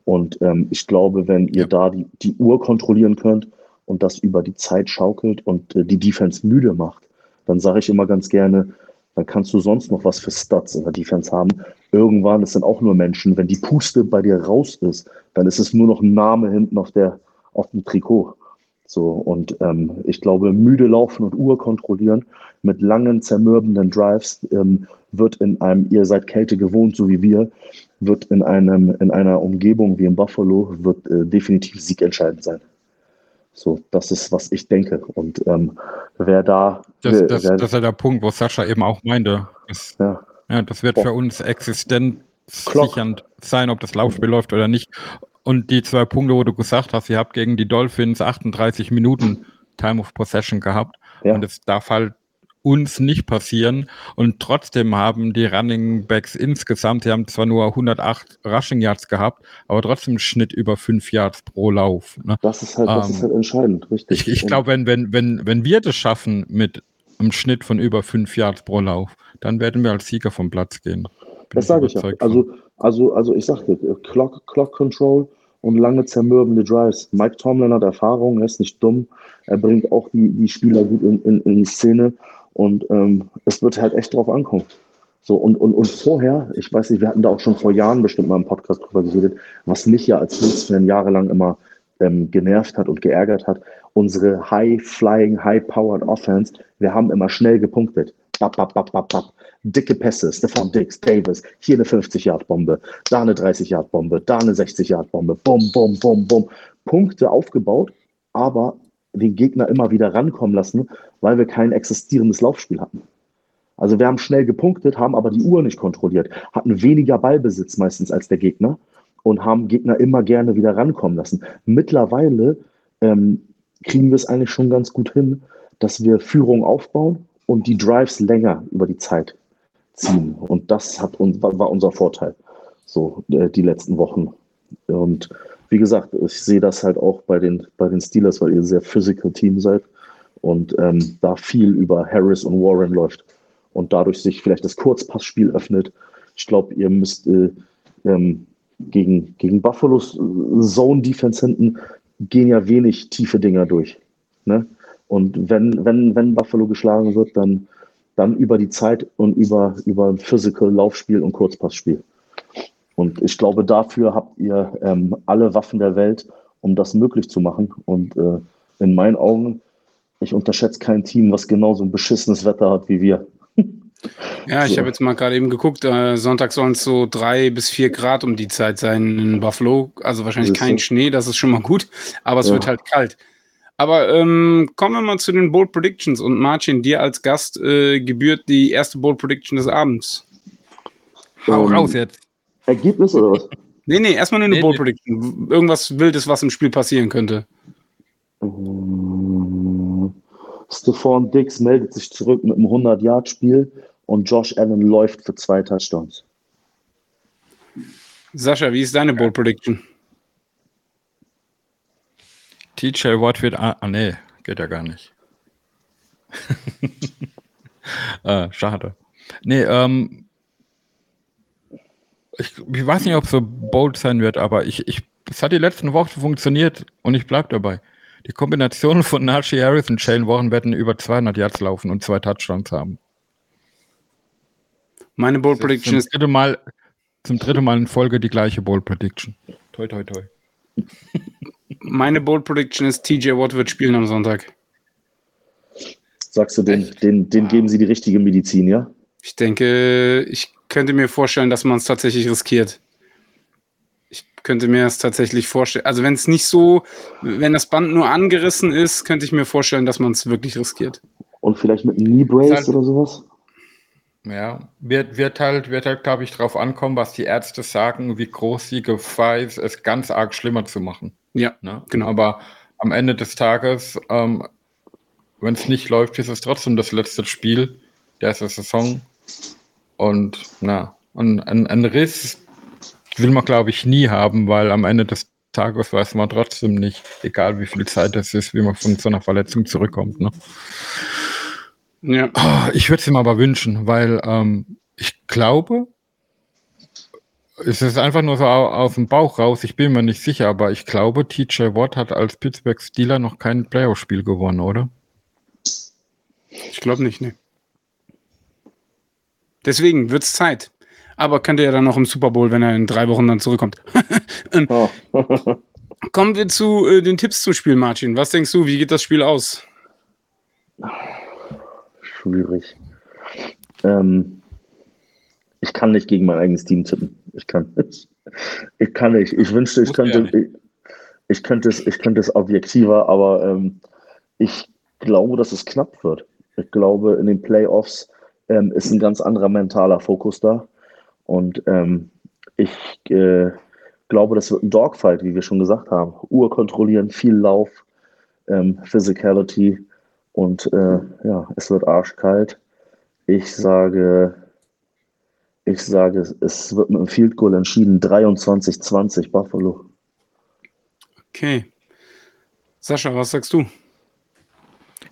[SPEAKER 4] Und ähm, ich glaube, wenn ihr ja. da die, die Uhr kontrollieren könnt und das über die Zeit schaukelt und äh, die Defense müde macht, dann sage ich immer ganz gerne, dann kannst du sonst noch was für Stats in der Defense haben. Irgendwann, das sind auch nur Menschen, wenn die Puste bei dir raus ist, dann ist es nur noch ein Name hinten auf, der, auf dem Trikot. So, und ähm, ich glaube, müde laufen und Uhr kontrollieren mit langen, zermürbenden Drives ähm, wird in einem, ihr seid Kälte gewohnt, so wie wir, wird in einem, in einer Umgebung wie in Buffalo, wird äh, definitiv siegentscheidend sein. So, das ist, was ich denke. Und ähm, wer da.
[SPEAKER 3] Das, das, wer, das ist ja der Punkt, wo Sascha eben auch meinte. Das, ja. ja das wird für uns existenzsichernd sein, ob das Laufspiel läuft oder nicht. Und die zwei Punkte, wo du gesagt hast, ihr habt gegen die Dolphins 38 Minuten Time of Possession gehabt. Ja. Und es darf halt uns nicht passieren. Und trotzdem haben die Running Backs insgesamt, sie haben zwar nur 108 Rushing Yards gehabt, aber trotzdem Schnitt über 5 Yards pro Lauf. Ne?
[SPEAKER 4] Das ist halt, das ist ähm, halt entscheidend, richtig.
[SPEAKER 3] Ich, ich glaube, wenn, wenn, wenn, wenn wir das schaffen mit einem Schnitt von über 5 Yards pro Lauf, dann werden wir als Sieger vom Platz gehen.
[SPEAKER 4] Bin das sage ich ja. Also, also, also ich sagte, Clock, Clock Control und lange zermürbende Drives. Mike Tomlin hat Erfahrung, er ist nicht dumm. Er bringt auch die, die Spieler gut in, in, in die Szene. Und ähm, es wird halt echt drauf ankommen. So, und, und, und vorher, ich weiß nicht, wir hatten da auch schon vor Jahren bestimmt mal im Podcast drüber geredet, was mich ja als Bills-Fan jahrelang immer ähm, genervt hat und geärgert hat, unsere High-Flying, High-Powered Offense, wir haben immer schnell gepunktet. Bap, bap, bap, bap, bap. Dicke Pässe, Stefan Dix, Davis, hier eine 50-Yard-Bombe, da eine 30-Yard-Bombe, da eine 60-Yard-Bombe, bum, bum, bum, bum. Punkte aufgebaut, aber den Gegner immer wieder rankommen lassen, weil wir kein existierendes Laufspiel hatten. Also wir haben schnell gepunktet, haben aber die Uhr nicht kontrolliert, hatten weniger Ballbesitz meistens als der Gegner und haben Gegner immer gerne wieder rankommen lassen. Mittlerweile ähm, kriegen wir es eigentlich schon ganz gut hin, dass wir Führung aufbauen und die Drives länger über die Zeit ziehen. Und das hat, war unser Vorteil, so äh, die letzten Wochen. Und wie gesagt, ich sehe das halt auch bei den, bei den Steelers, weil ihr ein sehr physical Team seid und ähm, da viel über Harris und Warren läuft und dadurch sich vielleicht das Kurzpassspiel öffnet. Ich glaube, ihr müsst äh, ähm, gegen, gegen Buffalos äh, Zone Defense hinten gehen ja wenig tiefe Dinger durch. Ne? Und wenn, wenn, wenn Buffalo geschlagen wird, dann, dann über die Zeit und über, über Physical Laufspiel und Kurzpassspiel. Und ich glaube, dafür habt ihr ähm, alle Waffen der Welt, um das möglich zu machen. Und äh, in meinen Augen, ich unterschätze kein Team, was genauso ein beschissenes Wetter hat wie wir. (laughs)
[SPEAKER 2] Ja, ich
[SPEAKER 4] So.
[SPEAKER 2] habe jetzt mal gerade eben geguckt. Äh, Sonntag sollen es so drei bis vier Grad um die Zeit sein in Buffalo. Also wahrscheinlich kein Schnee, das ist schon mal gut. Aber es
[SPEAKER 4] Ja.
[SPEAKER 2] wird halt kalt. Aber ähm, kommen wir mal zu den Bold Predictions. Und Martin, dir als Gast äh, gebührt die erste Bold Prediction des Abends.
[SPEAKER 3] Hau
[SPEAKER 4] Ähm,
[SPEAKER 3] raus jetzt.
[SPEAKER 4] Ergebnis oder was?
[SPEAKER 2] Nee, nee, erstmal nur eine
[SPEAKER 3] Nee,
[SPEAKER 2] Bold. Prediction. Irgendwas Wildes, was im Spiel passieren könnte.
[SPEAKER 4] Ähm, Stephon Dix meldet sich zurück mit einem 100-Yard-Spiel und Josh Allen läuft für zwei Touchdowns.
[SPEAKER 2] Sascha, wie ist deine Bold Prediction?
[SPEAKER 3] TJ Watt wird. Ah, ah, nee, geht ja gar nicht. äh, (laughs) schade. Nee, ähm. Ich, ich weiß nicht, ob es so bold sein wird, aber ich, ich, es hat die letzten Wochen funktioniert und ich bleib dabei. Die Kombination (laughs) von Najee Harris und Shane Warren werden über 200 Yards laufen und zwei Touchdowns haben.
[SPEAKER 2] Meine Bold Prediction
[SPEAKER 3] zum
[SPEAKER 2] ist
[SPEAKER 3] dritte Mal, zum dritten Mal in Folge die gleiche Bold Prediction. Toi, toi, toi. (laughs)
[SPEAKER 2] Meine Bold Prediction ist, TJ Watt wird spielen am Sonntag.
[SPEAKER 4] Sagst du, den, den, den geben sie die richtige Medizin, ja?
[SPEAKER 2] Ich denke, ich könnte mir vorstellen, dass man es tatsächlich riskiert. Ich könnte mir es tatsächlich vorstellen. Also wenn es nicht so, wenn das Band nur angerissen ist, könnte ich mir vorstellen, dass man es wirklich riskiert.
[SPEAKER 4] Und vielleicht mit einem Knee Brace
[SPEAKER 3] halt-
[SPEAKER 4] oder sowas?
[SPEAKER 3] Ja, wird, wird halt, wird halt, glaube ich, drauf ankommen, was die Ärzte sagen, wie groß die Gefahr ist, es ganz arg schlimmer zu machen.
[SPEAKER 2] Ja,
[SPEAKER 3] Ne?
[SPEAKER 2] Genau.
[SPEAKER 3] Aber am Ende des Tages, ähm, wenn es nicht läuft, ist es trotzdem das letzte Spiel der Saison. Und na, ein, ein, ein Riss will man, glaube ich, nie haben, weil am Ende des Tages weiß man trotzdem nicht, egal wie viel Zeit es ist, wie man von so einer Verletzung zurückkommt. Ne?
[SPEAKER 2] ja.
[SPEAKER 3] Ah, Ich würde es ihm aber wünschen, weil ähm, ich glaube, es ist einfach nur so au- aus dem Bauch raus, ich bin mir nicht sicher, aber ich glaube, TJ Watt hat als Pittsburgh Steeler noch kein Playoff-Spiel gewonnen, oder?
[SPEAKER 2] Ich glaube nicht, ne. Deswegen wird es Zeit. Aber könnte ja dann noch im Super Bowl, wenn er in drei Wochen dann zurückkommt.
[SPEAKER 4] Ja. (laughs) (laughs)
[SPEAKER 2] Kommen wir zu äh, den Tipps zum Spiel, Martin. Was denkst du, wie geht das Spiel aus?
[SPEAKER 4] Schwierig. Ähm, ich kann nicht gegen mein eigenes Team tippen. Ich kann nicht. Ich kann nicht. Ich wünschte, ich könnte, ich, ich könnte es, ich könnte es objektiver, aber ähm, ich glaube, dass es knapp wird. Ich glaube, in den Playoffs ähm, ist ein ganz anderer mentaler Fokus da. Und ähm, ich äh, glaube, das wird ein Dogfight, wie wir schon gesagt haben. Uhr kontrollieren, viel Lauf, ähm, Physicality und äh, ja, es wird arschkalt. Ich sage, ich sage, es wird mit einem Field Goal entschieden. 23-20 Buffalo.
[SPEAKER 2] Okay. Sascha, was sagst du?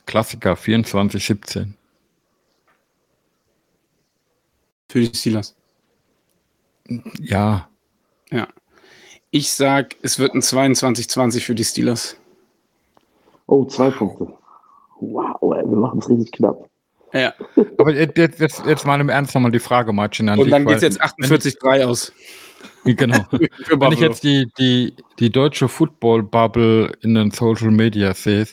[SPEAKER 3] Klassiker 24-17.
[SPEAKER 2] Für die Steelers.
[SPEAKER 3] Ja,
[SPEAKER 2] Ja. Ich sag, es wird ein 22-20 für die Steelers.
[SPEAKER 4] Oh, zwei Punkte. Wow, ey, wir machen es richtig knapp.
[SPEAKER 2] Ja. (laughs)
[SPEAKER 3] aber jetzt, jetzt, jetzt, mal im Ernst nochmal die Frage, Martin. An
[SPEAKER 2] Und dann geht es jetzt 48-3 aus.
[SPEAKER 3] Genau. (laughs) Wenn ich
[SPEAKER 2] Buffalo.
[SPEAKER 3] jetzt die, die, die deutsche Football-Bubble in den Social Media sehe,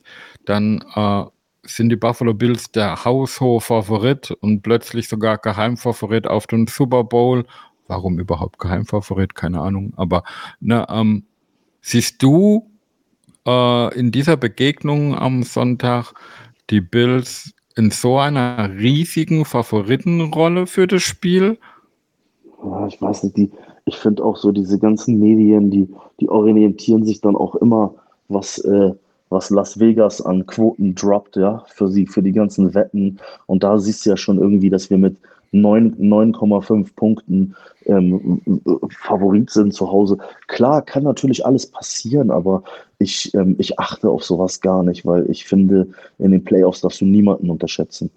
[SPEAKER 3] dann äh, sind die Buffalo Bills der haushohe Favorit und plötzlich sogar Geheimfavorit auf den Super Bowl. Warum überhaupt Geheimfavorit? Keine Ahnung. Aber ne, ähm, siehst du äh, in dieser Begegnung am Sonntag die Bills in so einer riesigen Favoritenrolle für das Spiel?
[SPEAKER 4] Ja, ich weiß nicht, die, ich finde auch so diese ganzen Medien, die, die orientieren sich dann auch immer, was, äh, was Las Vegas an Quoten droppt, ja, für sie, für die ganzen Wetten. Und da siehst du ja schon irgendwie, dass wir mit 9 9,5 Punkten ähm, Favorit sind zu Hause. Klar, kann natürlich alles passieren, aber ich, ähm, ich achte auf sowas gar nicht, weil ich finde, in den Playoffs darfst du niemanden unterschätzen.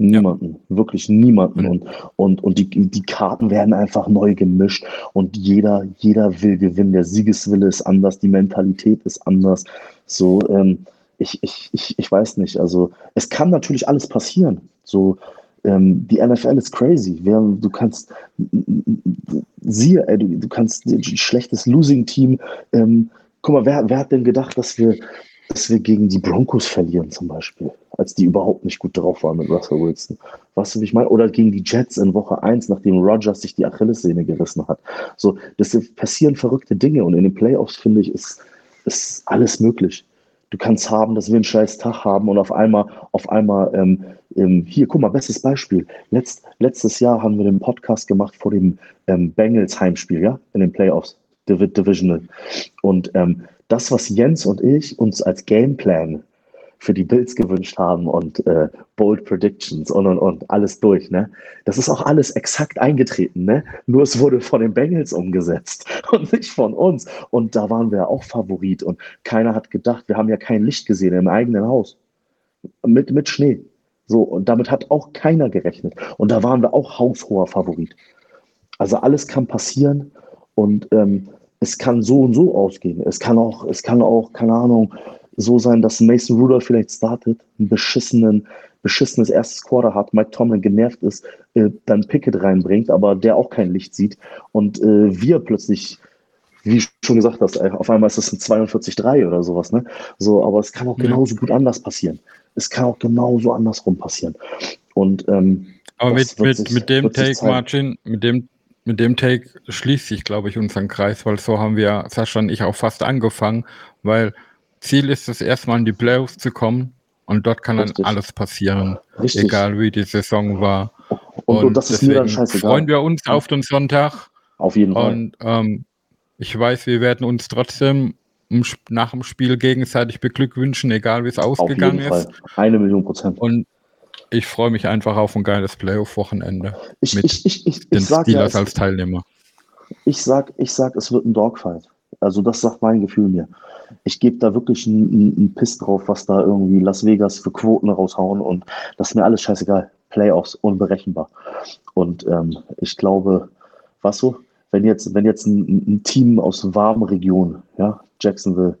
[SPEAKER 4] Niemanden, wirklich niemanden.
[SPEAKER 3] Mhm.
[SPEAKER 4] Und, und, und die, die Karten werden einfach neu gemischt und jeder, jeder will gewinnen. Der Siegeswille ist anders, die Mentalität ist anders. So, ähm, ich, ich, ich, ich weiß nicht. Also, es kann natürlich alles passieren. So, ähm, die NFL ist crazy. Wir, du kannst, siehe, ey, du, du kannst ein schlechtes Losing-Team ähm, guck mal, wer, wer hat denn gedacht, dass wir, dass wir gegen die Broncos verlieren zum Beispiel, als die überhaupt nicht gut drauf waren mit Russell Wilson. Weißt du, wie ich meine? Oder gegen die Jets in Woche 1, nachdem Rogers sich die Achillessehne gerissen hat. So, das passieren verrückte Dinge und in den Playoffs, finde ich, ist, ist alles möglich. Du kannst haben, dass wir einen scheiß Tag haben und auf einmal, auf einmal, ähm, ähm, hier, guck mal, bestes Beispiel. Letzt, letztes Jahr haben wir den Podcast gemacht vor dem ähm, Bengals Heimspiel, ja, in den Playoffs, Div Divisional. Und ähm, das, was Jens und ich uns als Gameplan für die Bills gewünscht haben und äh, Bold Predictions und und und alles durch, ne? Das ist auch alles exakt eingetreten, ne? Nur es wurde von den Bengals umgesetzt (laughs) und nicht von uns. Und da waren wir auch Favorit und keiner hat gedacht, wir haben ja kein Licht gesehen im eigenen Haus. Mit, mit Schnee. So, und damit hat auch keiner gerechnet. Und da waren wir auch haushoher Favorit. Also alles kann passieren und ähm, es kann so und so ausgehen. Es kann auch, es kann auch, keine Ahnung, so sein, dass Mason Rudolph vielleicht startet, ein beschissenen, beschissenes erstes Quarter hat, Mike Tomlin genervt ist, äh, dann Pickett reinbringt, aber der auch kein Licht sieht und äh, wir plötzlich, wie schon gesagt hast, auf einmal ist es ein 42-3 oder sowas, ne? So, aber es kann auch genauso gut anders passieren. Es kann auch genauso andersrum passieren. Und ähm,
[SPEAKER 3] aber mit, mit, mit dem Take, Martin, mit dem mit dem Take schließt sich, glaube ich, unseren Kreis, weil so haben wir, Sascha und ich, auch fast angefangen, weil Ziel ist es erstmal in die Playoffs zu kommen und dort kann Richtig. dann alles passieren, Richtig. egal wie die Saison war.
[SPEAKER 4] Und, und, und das ist mir dann scheißegal.
[SPEAKER 3] Freuen wir uns auf den Sonntag.
[SPEAKER 4] Auf jeden Fall.
[SPEAKER 3] Und ähm, ich weiß, wir werden uns trotzdem nach dem Spiel gegenseitig beglückwünschen, egal wie es ausgegangen ist. Fall.
[SPEAKER 4] Eine Million Prozent.
[SPEAKER 3] Und ich freue mich einfach auf ein geiles Playoff-Wochenende.
[SPEAKER 4] Ich, mit ich, ich, ich,
[SPEAKER 3] den
[SPEAKER 4] ich
[SPEAKER 3] Steelers
[SPEAKER 4] ja,
[SPEAKER 3] als Teilnehmer.
[SPEAKER 4] Ich sag, ich sag, es wird ein Dogfight. Also das sagt mein Gefühl mir. Ich gebe da wirklich einen, einen Piss drauf, was da irgendwie Las Vegas für Quoten raushauen und das ist mir alles scheißegal. Playoffs unberechenbar. Und ähm, ich glaube, was so, wenn jetzt, wenn jetzt ein, ein Team aus warmen Regionen, ja, Jacksonville,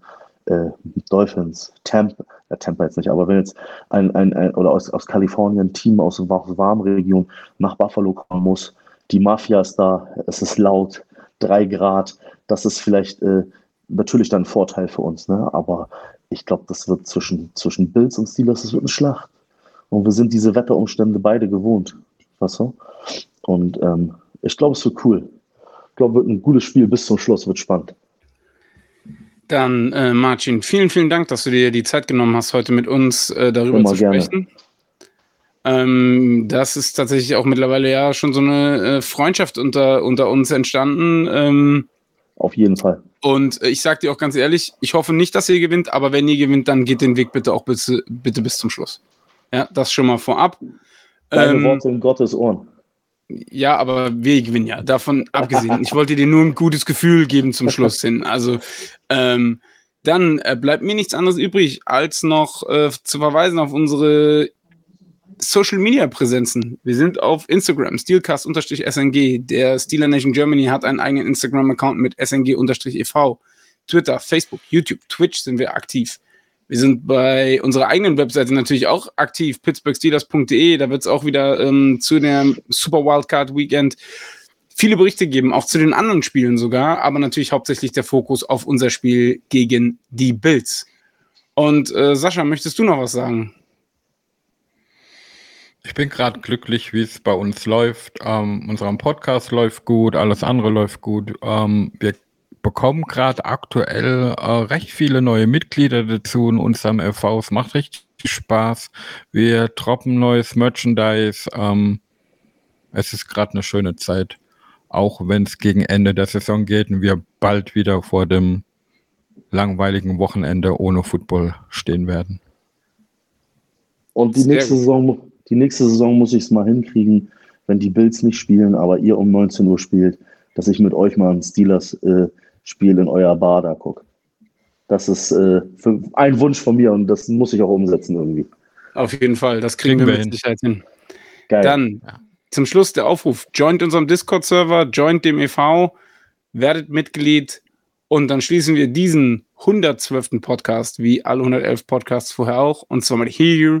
[SPEAKER 4] äh, Dolphins, Tampa, äh, Tampa jetzt nicht, aber wenn jetzt ein, ein, ein oder aus, aus Kalifornien ein Team aus, aus warmen Regionen nach Buffalo kommen muss, die Mafia ist da, es ist laut, drei Grad, das ist vielleicht äh, natürlich dann ein Vorteil für uns, ne? aber ich glaube, das wird zwischen, zwischen Bills und Steelers, das wird eine Schlacht. Und wir sind diese Wetterumstände beide gewohnt, weißt du? Und ähm, ich glaube, es wird cool. Ich glaube, wird ein gutes Spiel bis zum Schluss, wird spannend.
[SPEAKER 2] Dann, äh, Martin, vielen, vielen Dank, dass du dir die Zeit genommen hast, heute mit uns äh, darüber zu sprechen. Ähm, das ist tatsächlich auch mittlerweile ja schon so eine äh, Freundschaft unter, unter uns entstanden. Ähm,
[SPEAKER 4] Auf jeden Fall.
[SPEAKER 2] Und ich sage dir auch ganz ehrlich, ich hoffe nicht, dass ihr gewinnt, aber wenn ihr gewinnt, dann geht den Weg bitte auch bis, bitte bis zum Schluss. Ja, das schon mal vorab.
[SPEAKER 4] Deine ähm, Worte in Gottes Ohren.
[SPEAKER 2] Ja, aber wir gewinnen ja. Davon abgesehen. Ich wollte dir nur ein gutes Gefühl geben zum Schluss hin. Also ähm, dann äh, bleibt mir nichts anderes übrig, als noch äh, zu verweisen auf unsere Social Media Präsenzen. Wir sind auf Instagram, steelcast-sng. Der Steeler Nation Germany hat einen eigenen Instagram-Account mit sng-ev. Twitter, Facebook, YouTube, Twitch sind wir aktiv. Wir sind bei unserer eigenen Webseite natürlich auch aktiv, pittsburghsteelers.de. Da wird es auch wieder ähm, zu der Super Wildcard Weekend viele Berichte geben, auch zu den anderen Spielen sogar, aber natürlich hauptsächlich der Fokus auf unser Spiel gegen die Bills. Und äh, Sascha, möchtest du noch was sagen?
[SPEAKER 3] Ich bin gerade glücklich, wie es bei uns läuft. Ähm, unser Podcast läuft gut, alles andere läuft gut. Ähm, wir bekommen gerade aktuell äh, recht viele neue Mitglieder dazu in unserem FV. Es macht richtig Spaß. Wir droppen neues Merchandise. Ähm, es ist gerade eine schöne Zeit. Auch wenn es gegen Ende der Saison geht und wir bald wieder vor dem langweiligen Wochenende ohne Football stehen werden.
[SPEAKER 4] Und die nächste Saison, die nächste Saison muss ich es mal hinkriegen, wenn die Bills nicht spielen, aber ihr um 19 Uhr spielt, dass ich mit euch mal ein Steelers äh, Spiel in euer Bar da gucke. Das ist äh, ein Wunsch von mir und das muss ich auch umsetzen irgendwie.
[SPEAKER 2] Auf jeden Fall, das kriegen, kriegen wir mit hin. Sicherheit hin. Geil. Dann zum Schluss der Aufruf: Joint unserem Discord-Server, joint dem e.V., werdet Mitglied und dann schließen wir diesen 112. Podcast, wie alle 111 Podcasts vorher auch, und zwar mit Hear You,